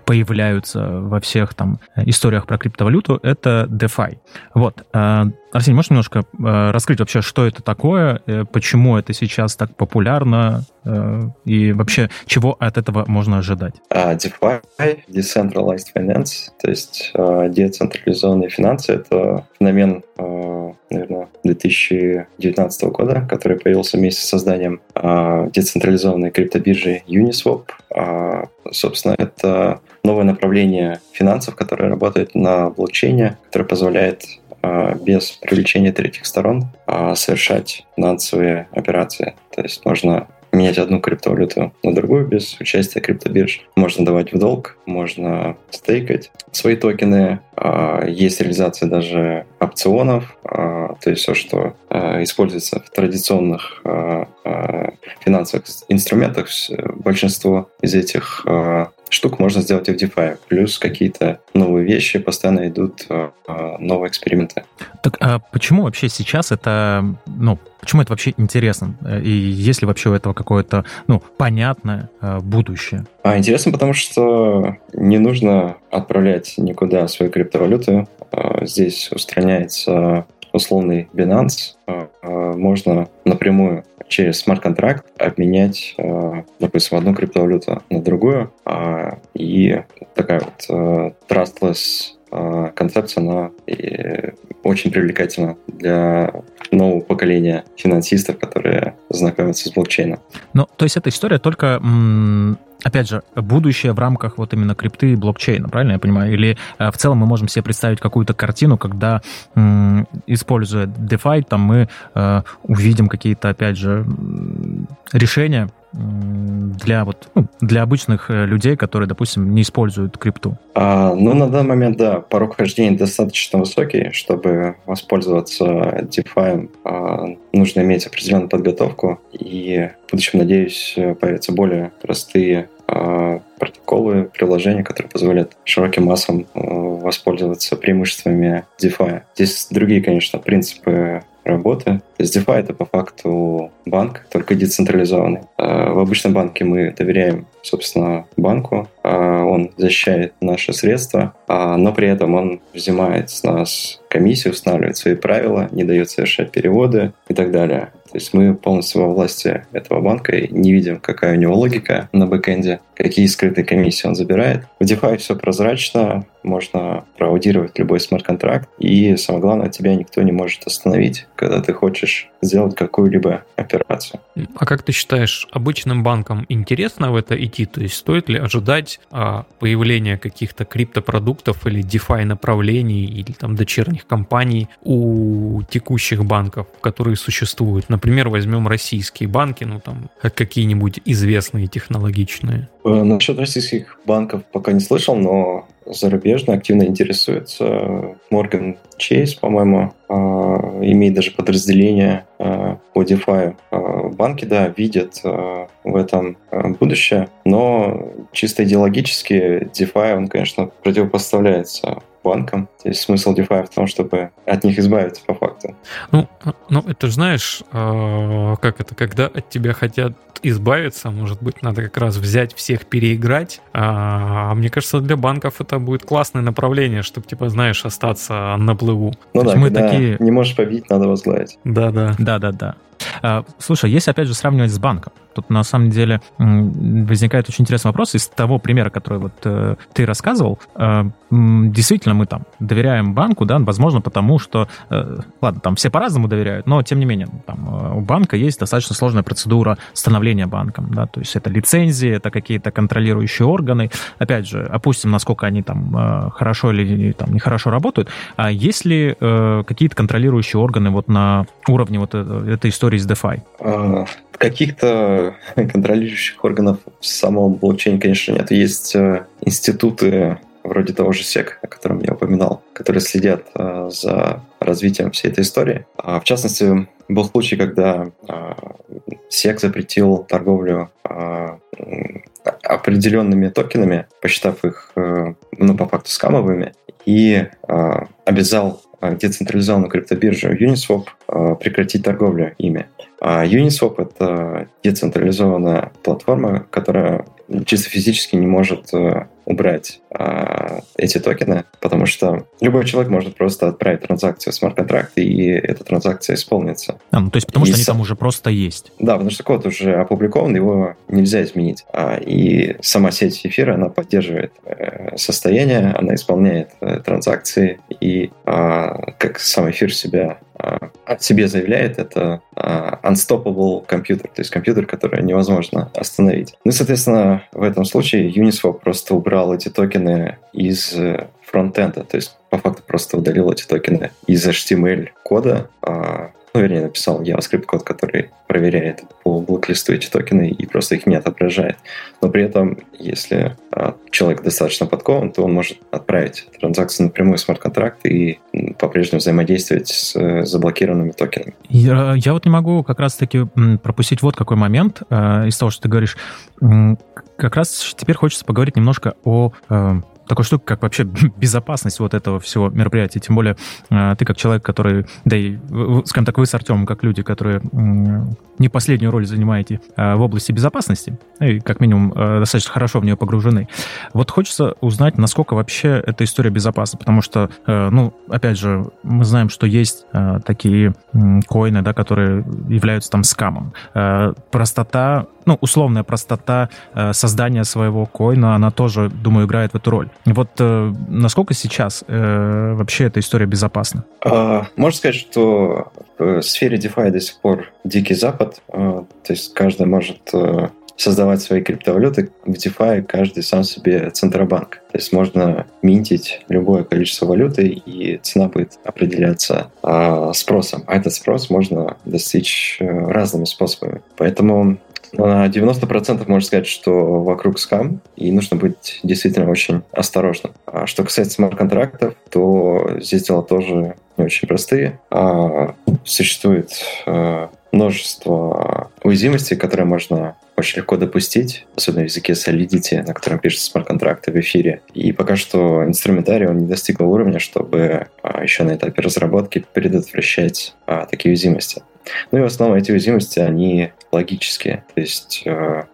появляются во всех там историях про криптовалюту, это DeFi. Вот. Э, Арсений, можешь немножко э, раскрыть вообще, что это такое, э, почему это сейчас так популярно э, и вообще чего от этого можно ожидать? Uh, DeFi, Decentralized Finance, то есть uh, децентрализованные финансы, это феномен, uh, наверное, 2019 года, который появился вместе с созданием uh, децентрализованной криптобиржи Uniswap. Uh, собственно, это новое направление финансов, которое работает на блокчейне, которое позволяет а, без привлечения третьих сторон а, совершать финансовые операции. То есть можно менять одну криптовалюту на другую без участия криптобирж. Можно давать в долг, можно стейкать свои токены. А, есть реализация даже опционов, то есть все, что используется в традиционных финансовых инструментах, большинство из этих штук можно сделать и в DeFi. Плюс какие-то новые вещи, постоянно идут э, э, новые эксперименты. Так а почему вообще сейчас это, ну, почему это вообще интересно? И есть ли вообще у этого какое-то, ну, понятное э, будущее? А интересно, потому что не нужно отправлять никуда свою криптовалюту. Здесь устраняется условный Binance, можно напрямую через смарт-контракт обменять, э, допустим, одну криптовалюту на другую, а, и такая вот э, trustless концепция, она очень привлекательна для нового поколения финансистов, которые знакомятся с блокчейном. Ну, то есть эта история только опять же, будущее в рамках вот именно крипты и блокчейна, правильно я понимаю? Или э, в целом мы можем себе представить какую-то картину, когда, используя DeFi, там мы э, увидим какие-то, опять же, решения, для вот ну, для обычных э, людей, которые, допустим, не используют крипту? А, ну, на данный момент, да, порог вхождения достаточно высокий, чтобы воспользоваться DeFi, а, нужно иметь определенную подготовку, и в будущем, надеюсь, появятся более простые а, протоколы, приложения, которые позволят широким массам э, воспользоваться преимуществами DeFi. Здесь другие, конечно, принципы работы. То есть DeFi это по факту банк, только децентрализованный. А, в обычном банке мы доверяем, собственно, банку, а, он защищает наши средства, а, но при этом он взимает с нас комиссию, устанавливает свои правила, не дает совершать переводы и так далее. То есть мы полностью во власти этого банка и не видим, какая у него логика на бэкэнде, какие скрытые комиссии он забирает. В DeFi все прозрачно, можно проаудировать любой смарт-контракт, и самое главное, тебя никто не может остановить, когда ты хочешь сделать какую-либо операцию. А как ты считаешь, обычным банкам интересно в это идти? То есть стоит ли ожидать а, появления каких-то криптопродуктов или DeFi направлений или там дочерних компаний у текущих банков, которые существуют? Например, возьмем российские банки, ну там какие-нибудь известные технологичные. Э, насчет российских банков пока не слышал, но зарубежно активно интересуется. Морган Чейз, по-моему, э, имеет даже подразделение э, по DeFi. Банки, да, видят в этом будущее, но чисто идеологически DeFi, он, конечно, противопоставляется банкам. Здесь смысл DeFi в том, чтобы от них избавиться по факту. Ну, ну это же знаешь, э, как это, когда от тебя хотят избавиться, может быть, надо как раз взять всех, переиграть. А, а мне кажется, для банков это будет классное направление, чтобы, типа, знаешь, остаться на плыву. Ну То да, мы такие... не можешь побить, надо возглавить. Да-да. Да-да-да. А, слушай, если опять же сравнивать с банком, тут на самом деле возникает очень интересный вопрос из того примера, который вот э, ты рассказывал. Э, действительно, мы там доверяем банку, да, возможно, потому что, э, ладно, там все по-разному доверяют, но тем не менее, там у банка есть достаточно сложная процедура становления банком, да, то есть это лицензии, это какие-то контролирующие органы. Опять же, опустим, насколько они там хорошо или там нехорошо работают. А есть ли какие-то контролирующие органы вот на уровне вот этой истории с DeFi? А, каких-то контролирующих органов в самом блокчейне, конечно, нет. Есть э, институты вроде того же SEC, о котором я упоминал, которые следят э, за развитием всей этой истории. А, в частности, был случай, когда SEC запретил торговлю определенными токенами, посчитав их, э, ну, по факту, скамовыми, и обязал децентрализованную криптобиржу Uniswap прекратить торговлю ими. А Uniswap — это децентрализованная платформа, которая чисто физически не может э, убрать а, эти токены, потому что любой человек может просто отправить транзакцию в смарт-контракт, и эта транзакция исполнится. А, ну, то есть потому и что они там уже просто есть. Да, потому что код уже опубликован, его нельзя изменить. А, и сама сеть эфира, она поддерживает э, состояние, она исполняет э, транзакции, и а, как сам эфир себя а, о себе заявляет, это а, unstoppable компьютер, то есть компьютер, который невозможно остановить. Ну и, соответственно, в этом случае Uniswap просто убрал эти токены из э, фронтенда, то есть по факту просто удалил эти токены из HTML кода, а, ну, вернее, написал JavaScript код, который проверяет по блоклисту эти токены и просто их не отображает. Но при этом, если а, человек достаточно подкован, то он может отправить транзакцию напрямую в смарт-контракт и по-прежнему взаимодействовать с э, заблокированными токенами. Я, я вот не могу как раз-таки пропустить вот какой момент э, из того, что ты говоришь. Как раз теперь хочется поговорить немножко о э, такой штука, как вообще безопасность вот этого всего мероприятия. Тем более э, ты как человек, который, да и, скажем так, вы с Артемом как люди, которые не последнюю роль занимаете э, в области безопасности, ну и как минимум э, достаточно хорошо в нее погружены. Вот хочется узнать, насколько вообще эта история безопасна, потому что, ну, опять же, мы знаем, что есть такие коины, да, которые являются там скамом. Простота ну, условная простота э, создания своего коина, она тоже, думаю, играет в эту роль. Вот э, насколько сейчас э, вообще эта история безопасна? А, можно сказать, что в сфере DeFi до сих пор дикий запад, то есть каждый может создавать свои криптовалюты в DeFi каждый сам себе центробанк. То есть можно минтить любое количество валюты, и цена будет определяться э, спросом. А этот спрос можно достичь э, разными способами. Поэтому на 90% можно сказать, что вокруг скам, и нужно быть действительно очень осторожным. А что касается смарт-контрактов, то здесь дела тоже не очень простые. А существует э, множество уязвимостей, которые можно очень легко допустить, особенно в языке Solidity, на котором пишутся смарт-контракты в эфире. И пока что инструментарий он не достиг уровня, чтобы а, еще на этапе разработки предотвращать а, такие уязвимости. Ну и в основном эти уязвимости, они логические. То есть э,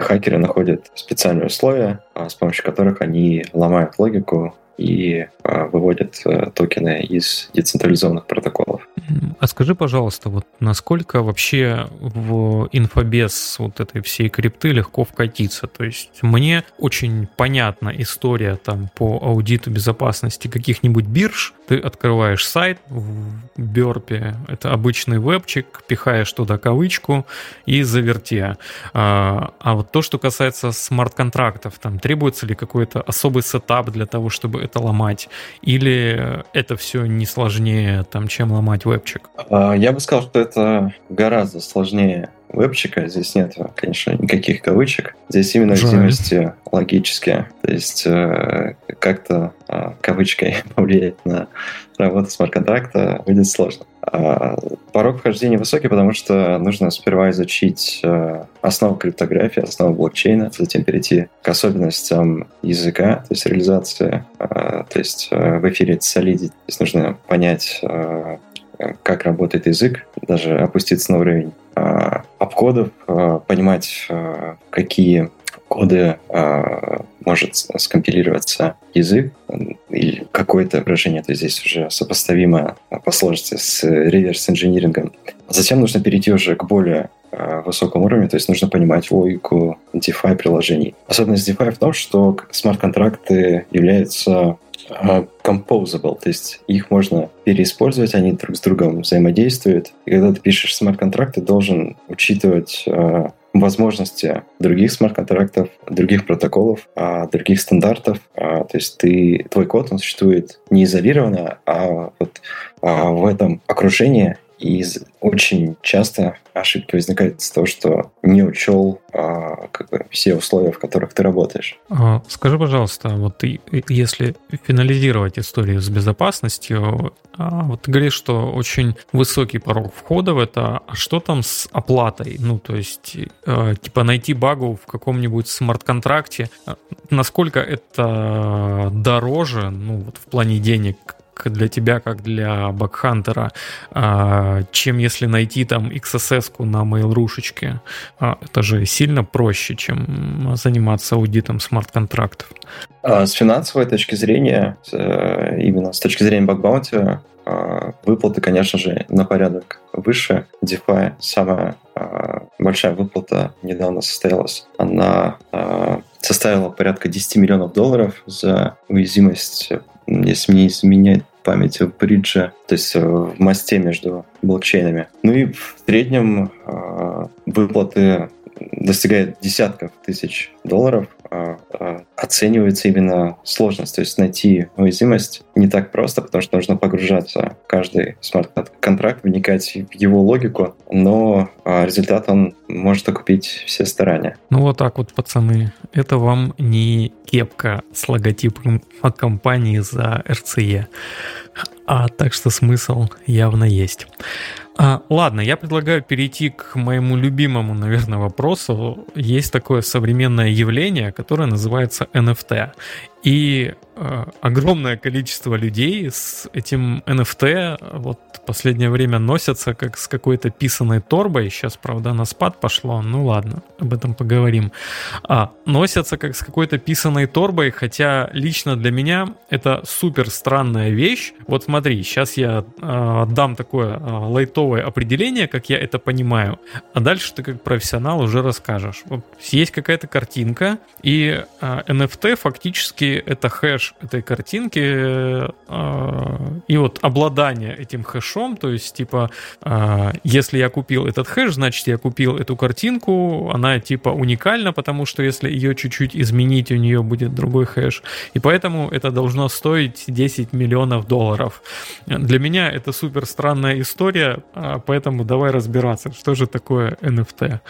хакеры находят специальные условия, э, с помощью которых они ломают логику и э, выводят э, токены из децентрализованных протоколов. А скажи, пожалуйста, вот насколько вообще в инфобез вот этой всей крипты легко вкатиться? То есть мне очень понятна история там по аудиту безопасности каких-нибудь бирж. Ты открываешь сайт в Burp е, это обычный вебчик, пихаешь туда кавычку и заверте. А, а вот то, что касается смарт-контрактов, там требуется ли какой-то особый сетап для того, чтобы это ломать? Или это все не сложнее, там, чем ломать вебчик? А, я бы сказал, что это гораздо сложнее вебчика. Здесь нет, конечно, никаких кавычек. Здесь именно уязвимости логические. То есть э, как-то э, кавычкой повлиять на работу смарт-контракта будет сложно. А порог вхождения высокий, потому что нужно сперва изучить э, основу криптографии, основу блокчейна, затем перейти к особенностям языка, то есть реализации, э, то есть э, в эфире Solidity. То есть нужно понять, э, как работает язык, даже опуститься на уровень э, обкодов, э, понимать, э, какие коды э, может скомпилироваться язык или какое-то выражение, то здесь уже сопоставимо по сложности с реверс-инжинирингом. Затем нужно перейти уже к более э, высокому уровню, то есть нужно понимать логику DeFi приложений. Особенность DeFi в том, что смарт-контракты являются composable, то есть их можно переиспользовать, они друг с другом взаимодействуют. И когда ты пишешь смарт-контракт, ты должен учитывать возможности других смарт-контрактов, других протоколов, uh, других стандартов. То есть ты, твой код он существует не изолированно, а вот в этом окружении и очень часто ошибки возникают из-за того, что не учел а, как бы, все условия, в которых ты работаешь. А, скажи, пожалуйста, вот ты, если финализировать историю с безопасностью, а, вот ты говоришь, что очень высокий порог входа в это, а что там с оплатой? Ну, то есть, а, типа найти багу в каком-нибудь смарт-контракте, а, насколько это дороже, ну, вот в плане денег, для тебя, как для бакхантера, а, чем если найти там XSS на mail.рушечке. А, это же сильно проще, чем заниматься аудитом смарт-контрактов. А, с финансовой точки зрения, э, именно с точки зрения бакбаунти, выплаты, конечно же, на порядок выше. DeFi самая большая выплата недавно состоялась. Она составила порядка 10 миллионов долларов за уязвимость, если мне изменять памяти в бридже, то есть э, в мосте между блокчейнами. Ну и в среднем э, выплаты достигает десятков тысяч долларов, а, а, оценивается именно сложность. То есть найти уязвимость не так просто, потому что нужно погружаться в каждый смарт-контракт, вникать в его логику, но а, результат он может окупить все старания. Ну вот так вот, пацаны. Это вам не кепка с логотипом компании за RCE. А так что смысл явно есть. А, ладно, я предлагаю перейти к моему любимому, наверное, вопросу. Есть такое современное явление, которое называется NFT. И э, огромное количество людей с этим NFT вот последнее время носятся как с какой-то писаной торбой. Сейчас, правда, на спад пошло. Ну ладно, об этом поговорим. А, носятся как с какой-то писаной торбой, хотя лично для меня это супер странная вещь. Вот смотри, сейчас я э, дам такое э, лайтовое определение, как я это понимаю, а дальше ты как профессионал уже расскажешь. Вот есть какая-то картинка, и э, NFT фактически это хэш этой картинки э, и вот обладание этим хэшом, то есть типа э, если я купил этот хэш, значит я купил эту картинку, она типа уникальна, потому что если ее чуть-чуть изменить, у нее будет другой хэш, и поэтому это должно стоить 10 миллионов долларов. Для меня это супер странная история, а, поэтому давай разбираться, что же такое NFT.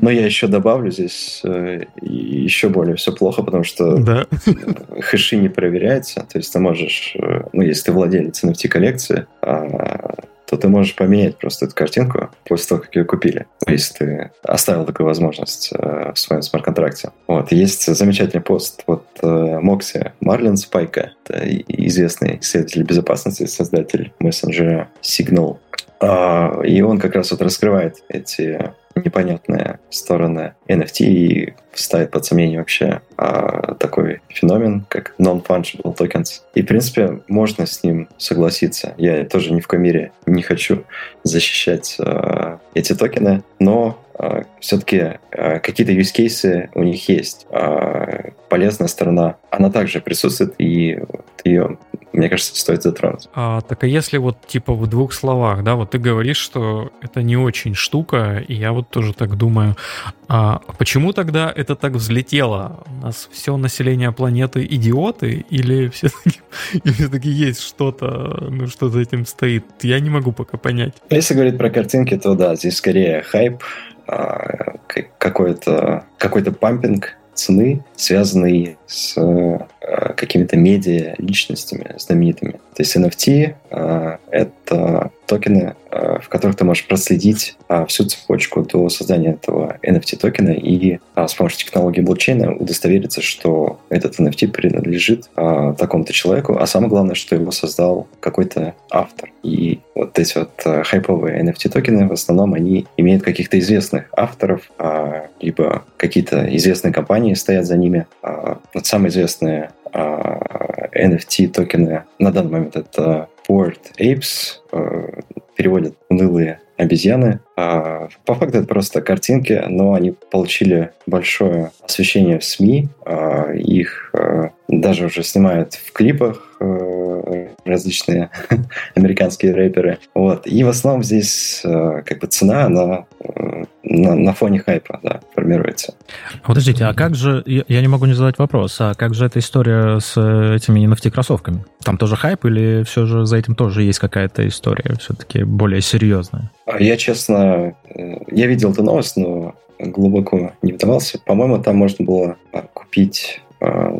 Но я еще добавлю здесь э, еще более все плохо, потому что да. хэши не проверяются. То есть ты можешь, э, ну, если ты владелец NFT коллекции, а, то ты можешь поменять просто эту картинку после того, как ее купили, если ты оставил такую возможность э, в своем смарт-контракте. Вот. Есть замечательный пост от Мокси Марлин Спайка, это известный исследователь безопасности, создатель мессенджера Signal. А, и он как раз вот раскрывает эти непонятные стороны NFT и ставит под сомнение вообще а, такой феномен, как non-fungible tokens. И, в принципе, можно с ним согласиться. Я тоже ни в коем мере не хочу защищать а, эти токены, но все-таки а, какие-то use cases у них есть. А, полезная сторона, она также присутствует, и ее мне кажется, стоит затронуть. А, так а если вот типа в двух словах, да, вот ты говоришь, что это не очень штука, и я вот тоже так думаю, а почему тогда это так взлетело? У нас все население планеты идиоты или все-таки, все-таки есть что-то, ну что за этим стоит? Я не могу пока понять. Если говорить про картинки, то да, здесь скорее хайп, а, какой-то какой-то пампинг цены, связанный с э, какими-то медиа личностями знаменитыми. То есть NFT э, — это токены, э, в которых ты можешь проследить э, всю цепочку до создания этого NFT токена и э, с помощью технологии блокчейна удостовериться, что этот NFT принадлежит такому-то человеку, а самое главное, что его создал какой-то автор. И вот эти вот хайповые NFT токены в основном они имеют каких-то известных авторов, либо какие-то известные компании стоят за ними. Вот самые известные NFT токены на данный момент это Bored Apes, э, переводят унылые обезьяны. А по факту это просто картинки, но они получили большое освещение в СМИ. А их э, даже уже снимают в клипах э, различные американские рэперы. Вот. И в основном здесь как бы цена, она на, на фоне хайпа, да, формируется. Подождите, а как же, я не могу не задать вопрос, а как же эта история с этими NFT-кроссовками? Там тоже хайп или все же за этим тоже есть какая-то история все-таки более серьезная? А я, честно, э, я видел эту новость, но глубоко не вдавался. По-моему, там можно было а, купить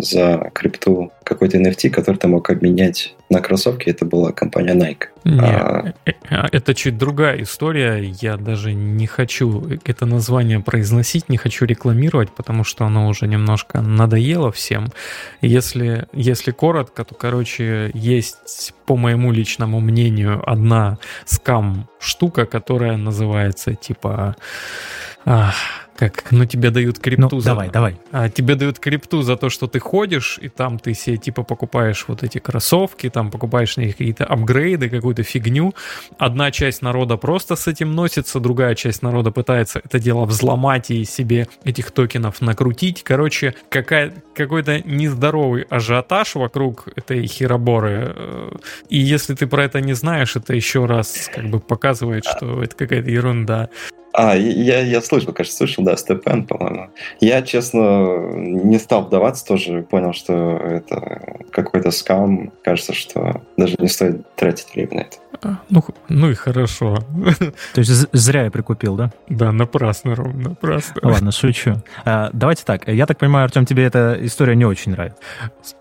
за крипту какой-то NFT, который ты мог обменять на кроссовки. Это была компания Nike. Нет, а... Э, э, это чуть другая история. Я даже не хочу это название произносить, не хочу рекламировать, потому что оно уже немножко надоело всем. Если, если коротко, то, короче, есть, по моему личному мнению, одна скам штука, которая называется типа... Ах, как, ну тебе дают крипту ну, за... Давай, давай. А, тебе дают крипту за то, что ты ходишь, и там ты себе типа покупаешь вот эти кроссовки, там покупаешь на них какие-то апгрейды, какую-то фигню. Одна часть народа просто с этим носится, другая часть народа пытается это дело взломать и себе этих токенов накрутить. Короче, какая, какой-то нездоровый ажиотаж вокруг этой хероборы. Э, и если ты про это не знаешь, это еще раз как бы показывает, что это какая-то ерунда. А, я, я слышал, кажется, слышал, да, Степен, по-моему. Я, честно, не стал вдаваться тоже, понял, что это какой-то скам. Кажется, что даже не стоит тратить время на это. А, ну, ну и хорошо. То есть зря я прикупил, да? Да, напрасно, ровно, напрасно. Ладно, шучу. А, давайте так. Я так понимаю, Артем, тебе эта история не очень нравится.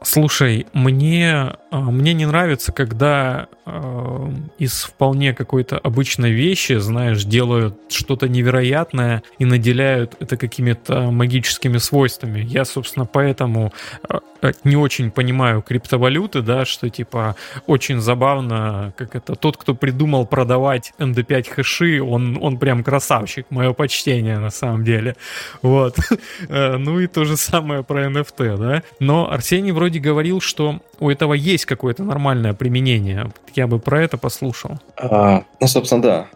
Слушай, мне, а, мне не нравится, когда э, из вполне какой-то обычной вещи, знаешь, делают что-то что-то невероятное и наделяют это какими-то магическими свойствами. Я, собственно, поэтому э, не очень понимаю криптовалюты, да, что типа очень забавно, как это тот, кто придумал продавать MD5 хэши, он, он прям красавчик, мое почтение на самом деле. Вот. Э, ну и то же самое про NFT, да. Но Арсений вроде говорил, что у этого есть какое-то нормальное применение. Я бы про это послушал. А, ну, собственно, да.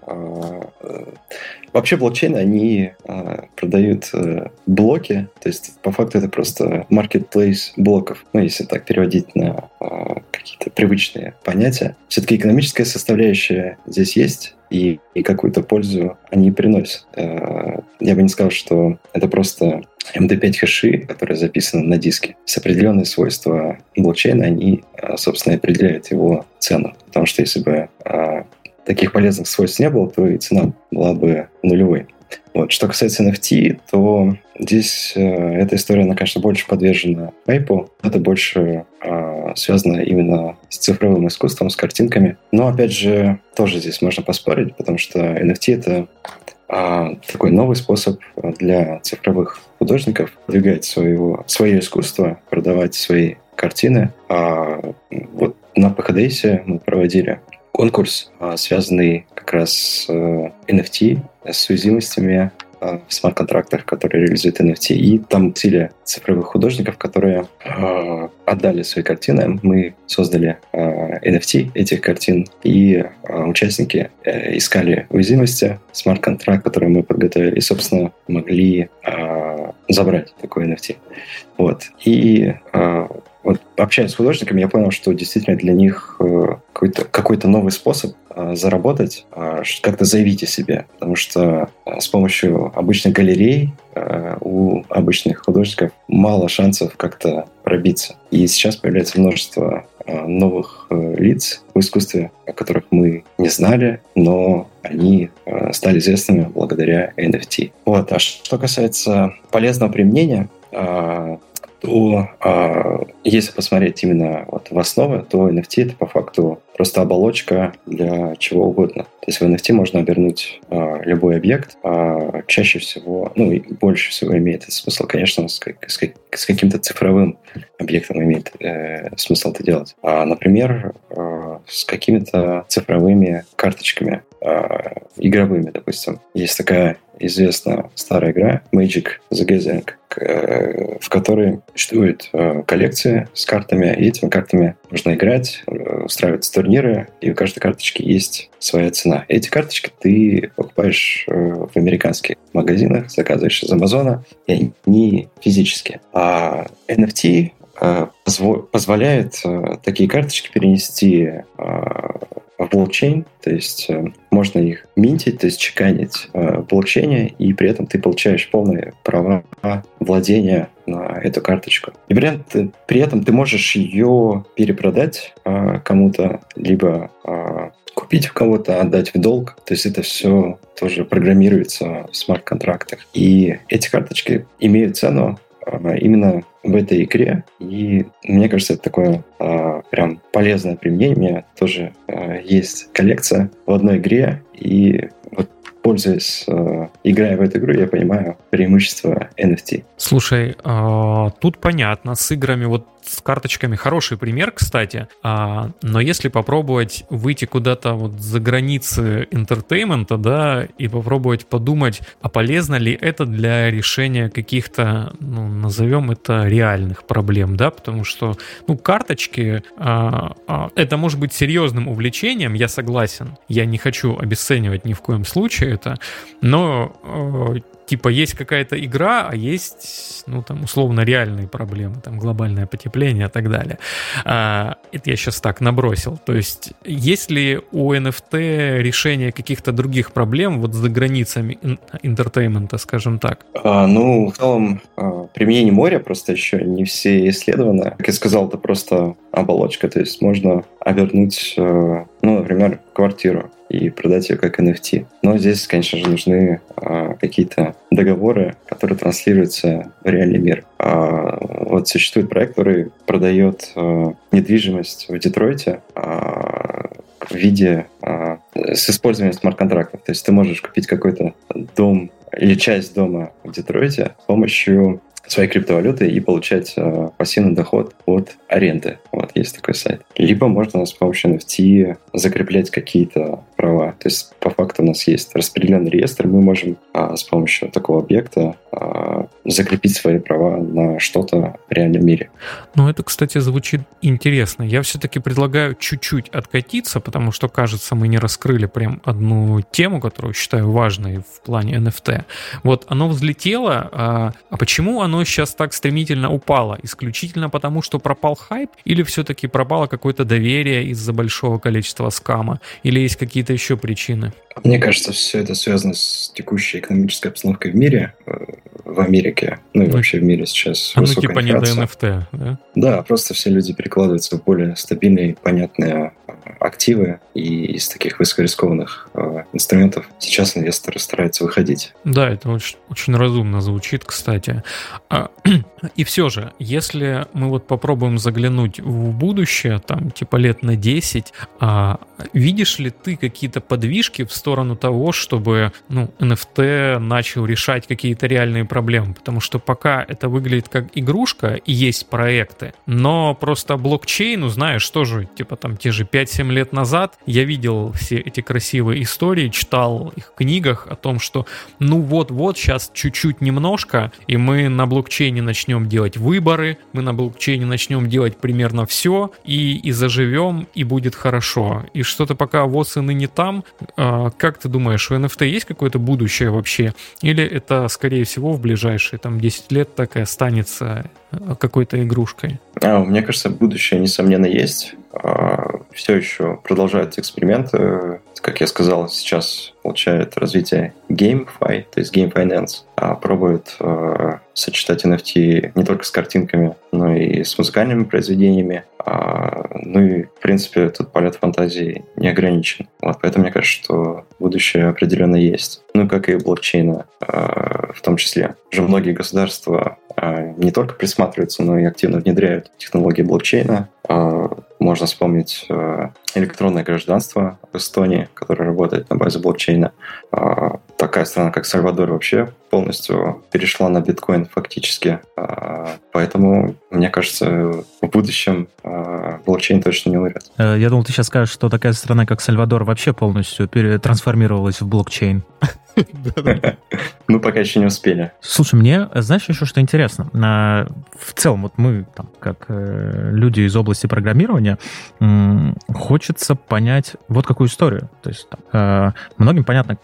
Э, вообще блокчейны, они а, продают а, блоки, то есть по факту это просто marketplace блоков, ну, если так переводить на а, какие-то привычные понятия. Все-таки экономическая составляющая здесь есть, и, и какую-то пользу они приносят. А, я бы не сказал, что это просто MD5 хэши, которые записаны на диске, с определенные свойства блокчейна, они, а, собственно, определяют его цену. Потому что если бы а, таких полезных свойств не было, то и цена была бы нулевой. Вот. Что касается NFT, то здесь э, эта история, она, конечно, больше подвержена хайпу. Это больше э, связано именно с цифровым искусством, с картинками. Но, опять же, тоже здесь можно поспорить, потому что NFT — это а, такой новый способ для цифровых художников продвигать своего, свое искусство, продавать свои картины. А вот на PHDS мы проводили конкурс, а, связанный как раз с NFT, с уязвимостями в смарт-контрактах, которые реализуют NFT. И там цели цифровых художников, которые э, отдали свои картины. Мы создали э, NFT этих картин, и э, участники э, искали уязвимости смарт-контракт, который мы подготовили, и, собственно, могли э, забрать такой NFT. Вот. И э, вот общаясь с художниками, я понял, что действительно для них э, какой-то какой новый способ э, заработать, э, как-то заявить о себе. Потому что с помощью обычных галерей у обычных художников мало шансов как-то пробиться. И сейчас появляется множество новых лиц в искусстве, о которых мы не знали, но они стали известными благодаря NFT. Вот. А что касается полезного применения, то а, если посмотреть именно вот в основу, то NFT это по факту просто оболочка для чего угодно. То есть в NFT можно обернуть а, любой объект. А, чаще всего, ну и больше всего имеет смысл, конечно, с, с, с каким-то цифровым объектом имеет э, смысл это делать. А, например, э, с какими-то цифровыми карточками э, игровыми, допустим. Есть такая известная старая игра Magic the Gathering, э, в которой существует э, коллекция с картами, и этими картами можно играть, э, устраивать турниры, и у каждой карточки есть своя цена. Эти карточки ты покупаешь в американских магазинах, заказываешь из Амазона, и они физические. А NFT позволяет такие карточки перенести в блокчейн, то есть э, можно их минтить, то есть чеканить э, в блокчейне, и при этом ты получаешь полные права владения на эту карточку. И при этом, при этом ты можешь ее перепродать э, кому-то, либо купить у кого-то, отдать в долг. То есть это все тоже программируется в смарт-контрактах. И эти карточки имеют цену именно в этой игре. И мне кажется, это такое э, прям полезное применение. Тоже э, есть коллекция в одной игре. И вот пользуясь, э, играя в эту игру, я понимаю преимущество NFT. Слушай, э, тут понятно, с играми вот с карточками хороший пример, кстати. А, но если попробовать выйти куда-то вот за границы entertainment а, да, и попробовать подумать, а полезно ли это для решения каких-то, ну, назовем это реальных проблем, да, потому что, ну, карточки, а, а, это может быть серьезным увлечением, я согласен. Я не хочу обесценивать ни в коем случае это, но э, типа есть какая-то игра, а есть, ну, там, условно, реальные проблемы, там, глобальное потепление и так далее. А, это я сейчас так набросил. То есть, есть ли у NFT решение каких-то других проблем вот за границами интертеймента, скажем так? А, ну, в целом, а, применение моря просто еще не все исследованы. Как я сказал, это просто оболочка, то есть можно обернуть, э, например, квартиру и продать ее как NFT. Но здесь, конечно же, нужны а, какие-то договоры, которые транслируются в реальный мир. А, вот существует проект, который продает а, недвижимость в Детройте, а, в виде с использованием смарт-контрактов. То есть ты можешь купить какой-то дом или часть дома в Детройте с помощью своей криптовалюты и получать э, пассивный доход от аренды. Вот есть такой сайт. Либо можно с помощью NFT закреплять какие-то права. То есть по факту у нас есть распределенный реестр, мы можем э, с помощью такого объекта э, закрепить свои права на что-то в реальном мире. Ну, это, кстати, звучит интересно. Я все-таки предлагаю чуть-чуть откатиться, потому что, кажется, мы не раскрыли прям одну тему, которую считаю важной в плане NFT. Вот оно взлетело, а, а почему оно сейчас так стремительно упало? Исключительно потому, что пропал хайп? Или все-таки пропало какое-то доверие из-за большого количества скама? Или есть какие-то еще причины? Мне кажется, все это связано с текущей экономической обстановкой в мире, э, в Америке, ну и ну, вообще в мире сейчас. А ну типа не до NFT, да? Да, просто все люди перекладываются в более стабильные, понятные э, активы, и из таких высокорискованных э, инструментов сейчас инвесторы стараются выходить. Да, это очень, очень разумно звучит, кстати. А, и все же, если мы вот попробуем заглянуть в будущее, там типа лет на 10, а, видишь ли ты какие-то подвижки в сторону того, чтобы ну, NFT начал решать какие-то реальные проблемы? Потому что пока это выглядит как игрушка и есть проекты, но просто блокчейну, знаешь, тоже типа там те же 5-7 лет назад я видел все эти красивые истории, читал их в книгах о том, что ну вот-вот сейчас чуть-чуть немножко, и мы на блокчейне начнем делать выборы, мы на блокчейне начнем делать примерно все, и, и заживем, и будет хорошо. И что-то пока вот и не там. А, как ты думаешь, у NFT есть какое-то будущее вообще? Или это, скорее всего, в ближайшие там 10 лет так и останется какой-то игрушкой? А, мне кажется, будущее, несомненно, есть. А, все еще продолжаются эксперименты. Как я сказал, сейчас получает развитие GameFi, то есть Game Finance, а пробует э, сочетать NFT не только с картинками, но и с музыкальными произведениями. А, ну и, в принципе, тут полет фантазии не ограничен. Вот, поэтому мне кажется, что будущее определенно есть. Ну, как и блокчейна в том числе. Уже многие государства э, не только присматриваются, но и активно внедряют технологии блокчейна. Э, можно вспомнить э, электронное гражданство Эстонии, которое работает на базе блокчейна. А, такая страна, как Сальвадор, вообще полностью перешла на биткоин фактически. А, поэтому, мне кажется, в будущем а, блокчейн точно не умрет. Э, я думал, ты сейчас скажешь, что такая страна, как Сальвадор, вообще полностью трансформировалась в блокчейн. Ну, пока еще не успели. Слушай, мне, знаешь, еще что интересно? В целом, вот мы, как э, люди из области программирования, хочется понять вот какую историю. То есть э, многим понятно,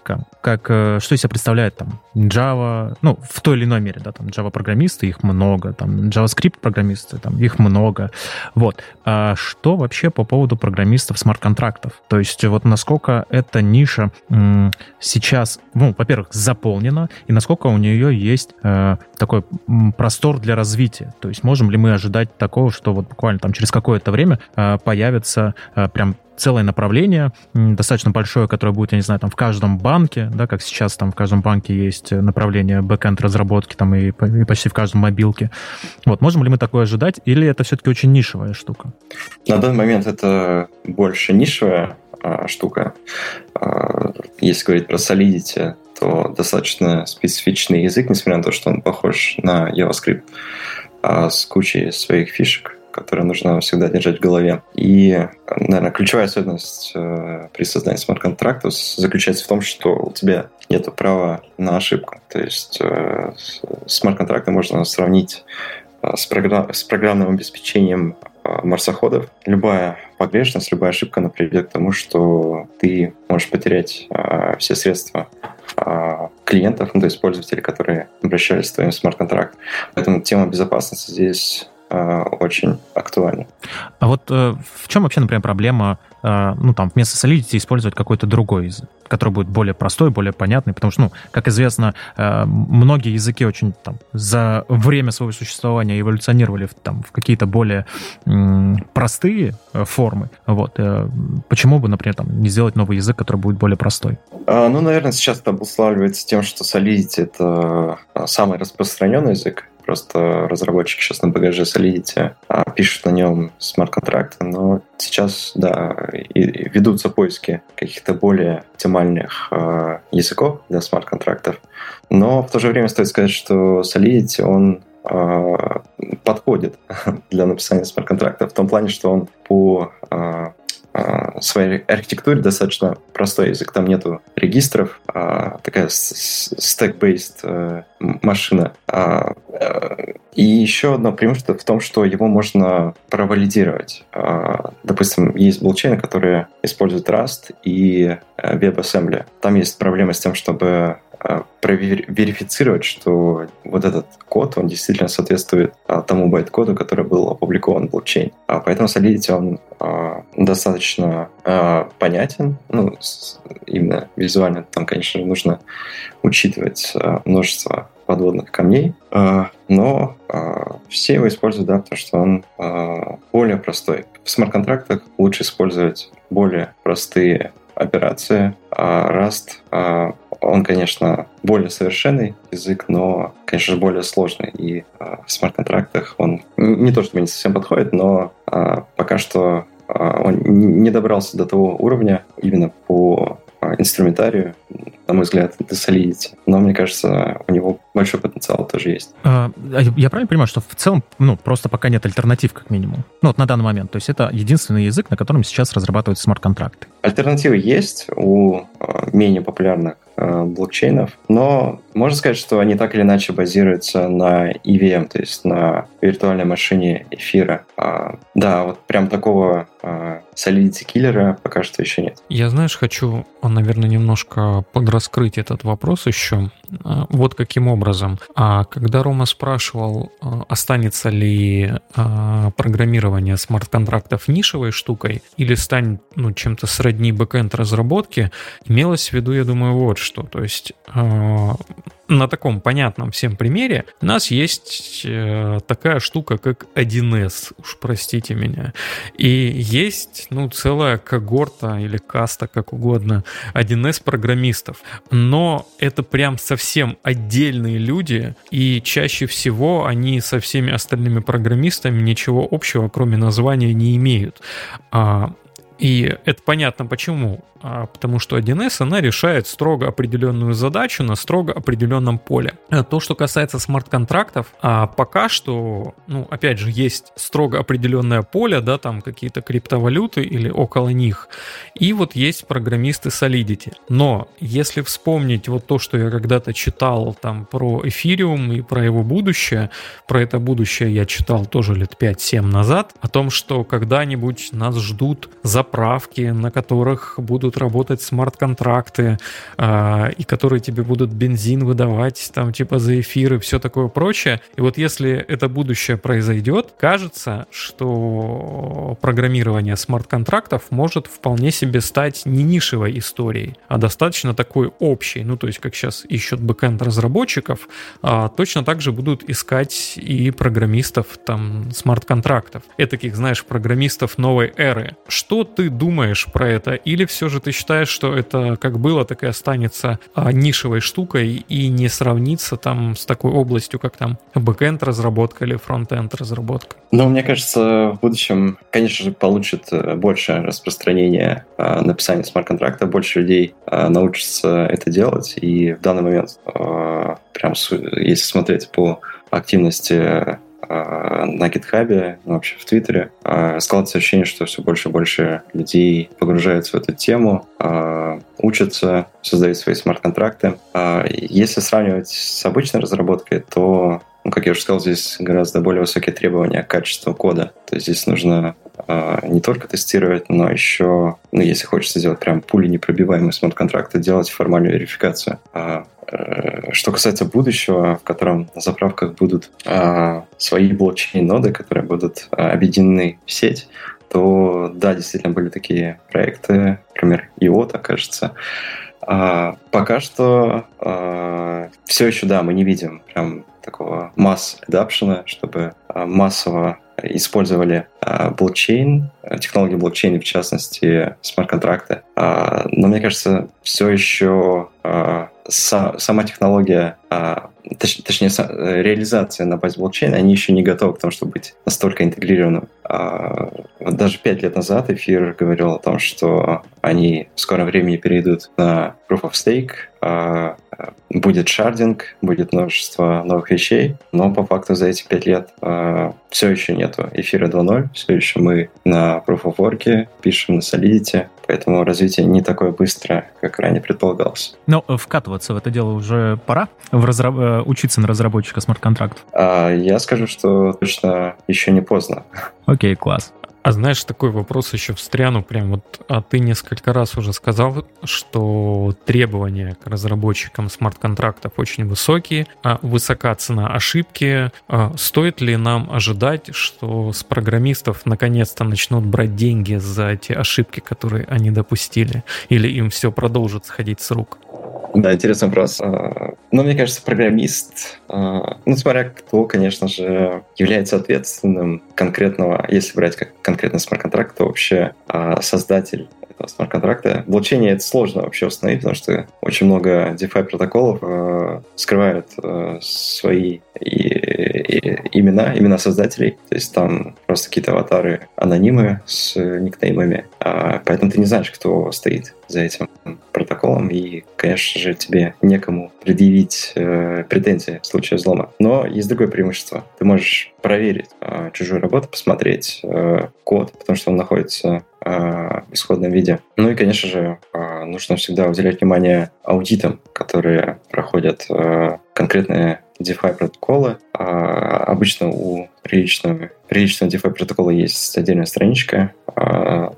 как, э, что из себя представляет там Java, ну, в той или иной мере, да, там Java-программисты, их много, там JavaScript-программисты, там их много. Вот. А что вообще по поводу программистов смарт-контрактов? То есть вот насколько эта ниша сейчас, ну, во-первых, заполнена, и насколько у нее есть э, такой простор для развития. То есть можем ли мы ожидать такого, что вот буквально там через какое-то время э, появится э, прям целое направление, достаточно большое, которое будет, я не знаю, там в каждом банке, да, как сейчас там в каждом банке есть направление бэкэнд разработки там и, и почти в каждом мобилке. Вот, можем ли мы такое ожидать, или это все-таки очень нишевая штука? На данный момент это больше нишевая а, штука. А, если говорить про Solidity, то достаточно специфичный язык, несмотря на то, что он похож на JavaScript, а с кучей своих фишек, которые нужно всегда держать в голове. И, наверное, ключевая особенность э, при создании смарт-контракта заключается в том, что у тебя нет права на ошибку. То есть э, смарт-контракты можно сравнить э, с, программ, с программным обеспечением марсоходов. Любая погрешность, любая ошибка она приведет к тому, что ты можешь потерять э, все средства э, клиентов, ну, то есть пользователей, которые обращались в твоим смарт-контракт. Поэтому тема безопасности здесь очень актуальна. А вот э, в чем вообще, например, проблема а, ну, там, вместо Solidity использовать какой-то другой язык, который будет более простой, более понятный, потому что, ну, как известно, а, многие языки очень там за время своего существования эволюционировали в, там, в какие-то более простые э, формы. Вот. Э, почему бы, например, там, не сделать новый язык, который будет более простой? А, ну, наверное, сейчас это обуславливается тем, что Solidity — это самый распространенный язык, Просто разработчики сейчас на багаже Solidity а, пишут на нем смарт-контракты, но сейчас, да, и, и ведутся поиски каких-то более оптимальных а, языков для смарт-контрактов. Но в то же время стоит сказать, что Solidity, он а, подходит для написания смарт-контракта в том плане, что он по а, своей архитектуре достаточно простой язык. Там нету регистров, а такая stack-based э, машина. А, э, и еще одно преимущество в том, что его можно провалидировать. А, допустим, есть блокчейны, которые используют Rust и э, WebAssembly. Там есть проблема с тем, чтобы проверифицировать, что вот этот код, он действительно соответствует а, тому байт-коду, который был опубликован в блокчейн. А поэтому Solidity, он а, достаточно а, понятен, ну, именно визуально. Там, конечно нужно учитывать а, множество подводных камней, а, но а, все его используют, да, потому что он а, более простой. В смарт-контрактах лучше использовать более простые операции. А Rust, а, он, конечно, более совершенный язык, но, конечно же, более сложный. И а, в смарт-контрактах он не то чтобы не совсем подходит, но а, пока что а, он не добрался до того уровня именно по а, инструментарию, на мой взгляд, это Solidity. Но мне кажется, у него большой потенциал тоже есть. А, а я правильно понимаю, что в целом, ну, просто пока нет альтернатив, как минимум? Ну, вот на данный момент. То есть это единственный язык, на котором сейчас разрабатывают смарт-контракты. Альтернативы есть у менее популярных блокчейнов, но можно сказать, что они так или иначе базируются на EVM, то есть на виртуальной машине эфира. Да, вот прям такого Solidity киллера пока что еще нет. Я, знаешь, хочу, наверное, немножко подраскрыть этот вопрос еще. А, вот каким образом. А когда Рома спрашивал, а, останется ли а, программирование смарт-контрактов нишевой штукой или станет ну, чем-то сродни бэкэнд разработки, имелось в виду, я думаю, вот что. То есть на таком понятном всем примере у нас есть э, такая штука, как 1С, уж простите меня. И есть, ну, целая когорта или каста, как угодно, 1С программистов. Но это прям совсем отдельные люди, и чаще всего они со всеми остальными программистами ничего общего, кроме названия, не имеют. А, и это понятно почему. А, потому что 1С, она решает строго определенную задачу на строго определенном поле. Э, то, что касается смарт-контрактов, а пока что, ну, опять же, есть строго определенное поле, да, там какие-то криптовалюты или около них, и вот есть программисты Solidity. Но если вспомнить вот то, что я когда-то читал там про эфириум и про его будущее, про это будущее я читал тоже лет 5-7 назад, о том, что когда-нибудь нас ждут заправки, на которых будут будут работать смарт-контракты, э, и которые тебе будут бензин выдавать, там, типа, за эфир и все такое прочее. И вот если это будущее произойдет, кажется, что программирование смарт-контрактов может вполне себе стать не нишевой историей, а достаточно такой общей. Ну, то есть, как сейчас ищут бэкэнд разработчиков, а точно так же будут искать и программистов там смарт-контрактов. Этаких, знаешь, программистов новой эры. Что ты думаешь про это? Или все же ты считаешь, что это как было, так и останется а, нишевой штукой и не сравнится там с такой областью, как там бэкенд разработка или фронтенд разработка? Ну, мне кажется, в будущем, конечно же, получит э, больше распространения а, написания смарт-контракта, больше людей а, научатся это делать, и в данный момент, прям если смотреть по активности на GitHub, ну, вообще в Твиттере, э, складывается ощущение, что все больше и больше людей погружаются в эту тему, э, учатся, создают свои смарт-контракты. Если сравнивать с обычной разработкой, то ну, как я уже сказал, здесь гораздо более высокие требования к качеству кода. То есть здесь нужно не только тестировать, но еще, ну, если хочется сделать прям пули непробиваемый смарт-контракты, делать формальную верификацию. А, что касается будущего, в котором на заправках будут э, свои блокчейн-ноды, которые будут э, объединены в сеть, то да, действительно были такие проекты, например, IOTA, кажется, а, пока что а, все еще, да, мы не видим прям такого масс адапшена, чтобы а, массово использовали а, блокчейн, технологии блокчейна, в частности, смарт-контракты. А, но мне кажется, все еще са, сама технология точ, точнее, реализация на базе блокчейна, они еще не готовы к тому, чтобы быть настолько интегрированным. Даже пять лет назад эфир говорил о том, что они в скором времени перейдут на Proof of Stake, будет шардинг, будет множество новых вещей, но по факту за эти пять лет а, все еще нету эфира 2.0, все еще мы на Proof of Work пишем на Solidity, поэтому развитие не такое быстрое, как ранее предполагалось. Но вкатываться в это дело уже пора? В разраб... Э, учиться на разработчика смарт-контрактов? А, я скажу, что точно еще не поздно. Окей, класс. А знаешь, такой вопрос еще встряну, прям вот, а ты несколько раз уже сказал, что требования к разработчикам смарт-контрактов очень высокие, а высока цена ошибки. А стоит ли нам ожидать, что с программистов наконец-то начнут брать деньги за эти ошибки, которые они допустили, или им все продолжит сходить с рук? Да, интересный вопрос. А, Но ну, мне кажется, программист, а, ну, смотря кто, конечно же, является ответственным конкретного, если брать как конкретно смарт-контракт, то вообще а, создатель этого смарт-контракта. Блокчейне это сложно вообще установить, потому что очень много DeFi протоколов скрывают свои и имена, имена создателей. То есть там просто какие-то аватары анонимы с никнеймами. А, поэтому ты не знаешь, кто стоит за этим протоколом, и, конечно же, тебе некому предъявить э, претензии в случае взлома. Но есть другое преимущество. Ты можешь проверить э, чужую работу, посмотреть э, код, потому что он находится в исходном виде. Ну и, конечно же, э, нужно всегда уделять внимание аудитам, которые проходят э, конкретные DeFi протоколы. А обычно у приличного, приличного DeFi протокола есть отдельная страничка, а,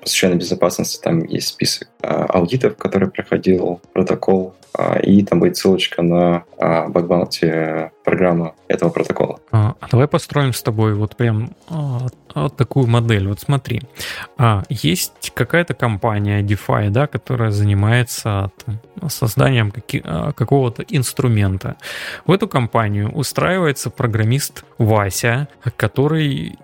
посвященная безопасности. Там есть список а, аудитов, который проходил протокол, а, и там будет ссылочка на баг программу этого протокола. А, давай построим с тобой вот прям вот такую модель. Вот смотри, есть какая-то компания DeFi, да, которая занимается там, созданием каки- какого-то инструмента. В эту компанию устраивается программист Вася, который,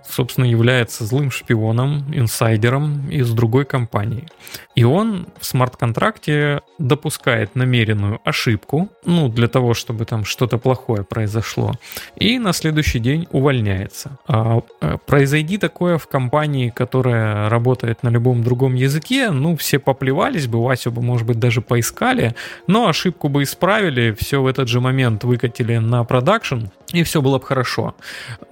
собственно, является злым шпионом, инсайдером из другой компании. И он в смарт-контракте допускает намеренную ошибку, ну, для того, чтобы там что-то плохое произошло, и на следующий день увольняется. А, а произойди такое в компании, которая работает на любом другом языке, ну, все поплевались бы, Васю бы, может быть, даже поискали, но ошибку бы исправили, все в этот же момент выкатили на продакшн, и все было бы хорошо.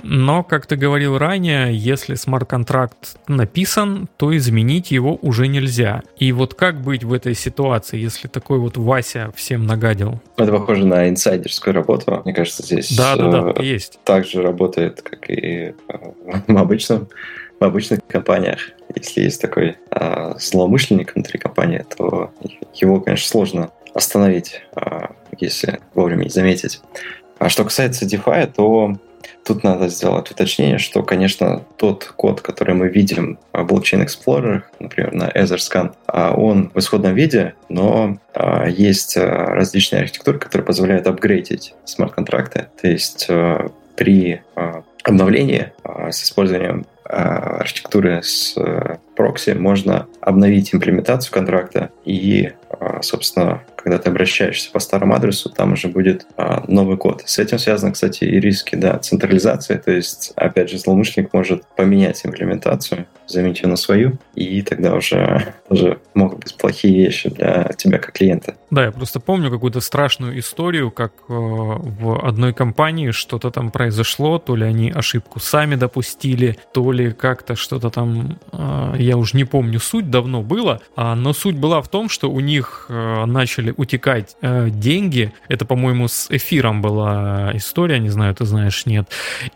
Но, как ты говорил ранее, если смарт-контракт написан, то изменить его уже нельзя. И вот как быть в этой ситуации, если такой вот Вася всем нагадил? Это похоже на инсайдерскую работу. Мне кажется, здесь да, да, да, э, есть. так же работает, как и э, в обычном в обычных компаниях. Если есть такой э, злоумышленник внутри компании, то его, конечно, сложно остановить, э, если вовремя не заметить. А что касается DeFi, то тут надо сделать уточнение, что, конечно, тот код, который мы видим в блокчейн Explorer, например, на Etherscan, а он в исходном виде, но а, есть а, различные архитектуры, которые позволяют апгрейдить смарт-контракты. То есть при обновлении с использованием архитектуры с прокси можно обновить имплементацию контракта и, собственно, когда ты обращаешься по старому адресу, там уже будет а, новый код. С этим связаны, кстати, и риски да, централизации. То есть, опять же, злоумышленник может поменять имплементацию, заменить ее на свою, и тогда уже тоже могут быть плохие вещи для тебя как клиента. Да, я просто помню какую-то страшную историю, как э, в одной компании что-то там произошло, то ли они ошибку сами допустили, то ли как-то что-то там, э, я уже не помню, суть давно было, а, но суть была в том, что у них э, начали утекать э, деньги. Это, по-моему, с эфиром была история, не знаю, ты знаешь, нет.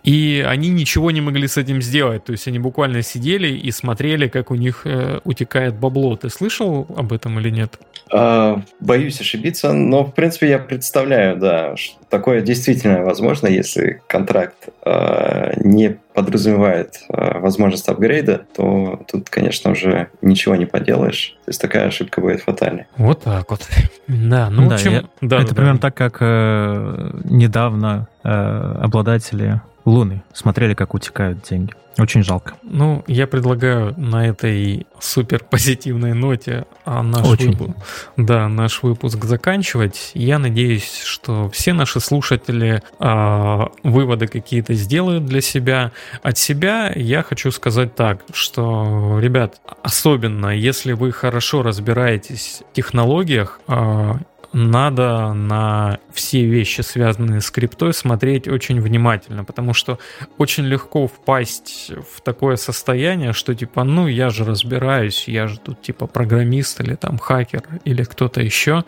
И они ничего не могли с этим сделать. То есть они буквально сидели и смотрели, как у них э, утекает бабло. Ты слышал об этом или нет? А, боюсь ошибиться, но, в принципе, я представляю, да, что такое действительно возможно, если контракт э, не подразумевает э, возможность апгрейда, то тут, конечно, уже ничего не поделаешь. То есть такая ошибка будет фатальной. Вот так вот. Да, ну, да, в общем... Я, да, это да, примерно да. так, как э, недавно э, обладатели Луны, смотрели, как утекают деньги. Очень жалко. Ну, я предлагаю на этой супер позитивной ноте а наш, Очень. Выпуск, да, наш выпуск заканчивать. Я надеюсь, что все наши слушатели а, выводы какие-то сделают для себя. От себя я хочу сказать так, что, ребят, особенно если вы хорошо разбираетесь в технологиях, а, надо на все вещи, связанные с криптой, смотреть очень внимательно, потому что очень легко впасть в такое состояние, что типа, ну, я же разбираюсь, я же тут типа программист или там хакер или кто-то еще,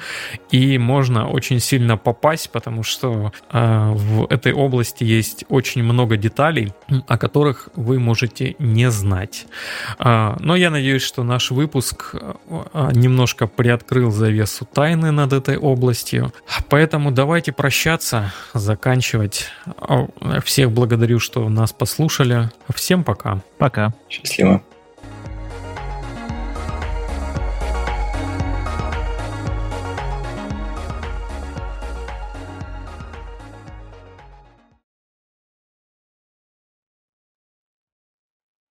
и можно очень сильно попасть, потому что э, в этой области есть очень много деталей, о которых вы можете не знать. Э, но я надеюсь, что наш выпуск э, немножко приоткрыл завесу тайны над этой областью, поэтому давайте прощаться, заканчивать. Всех благодарю, что нас послушали. Всем пока. Пока. Счастливо.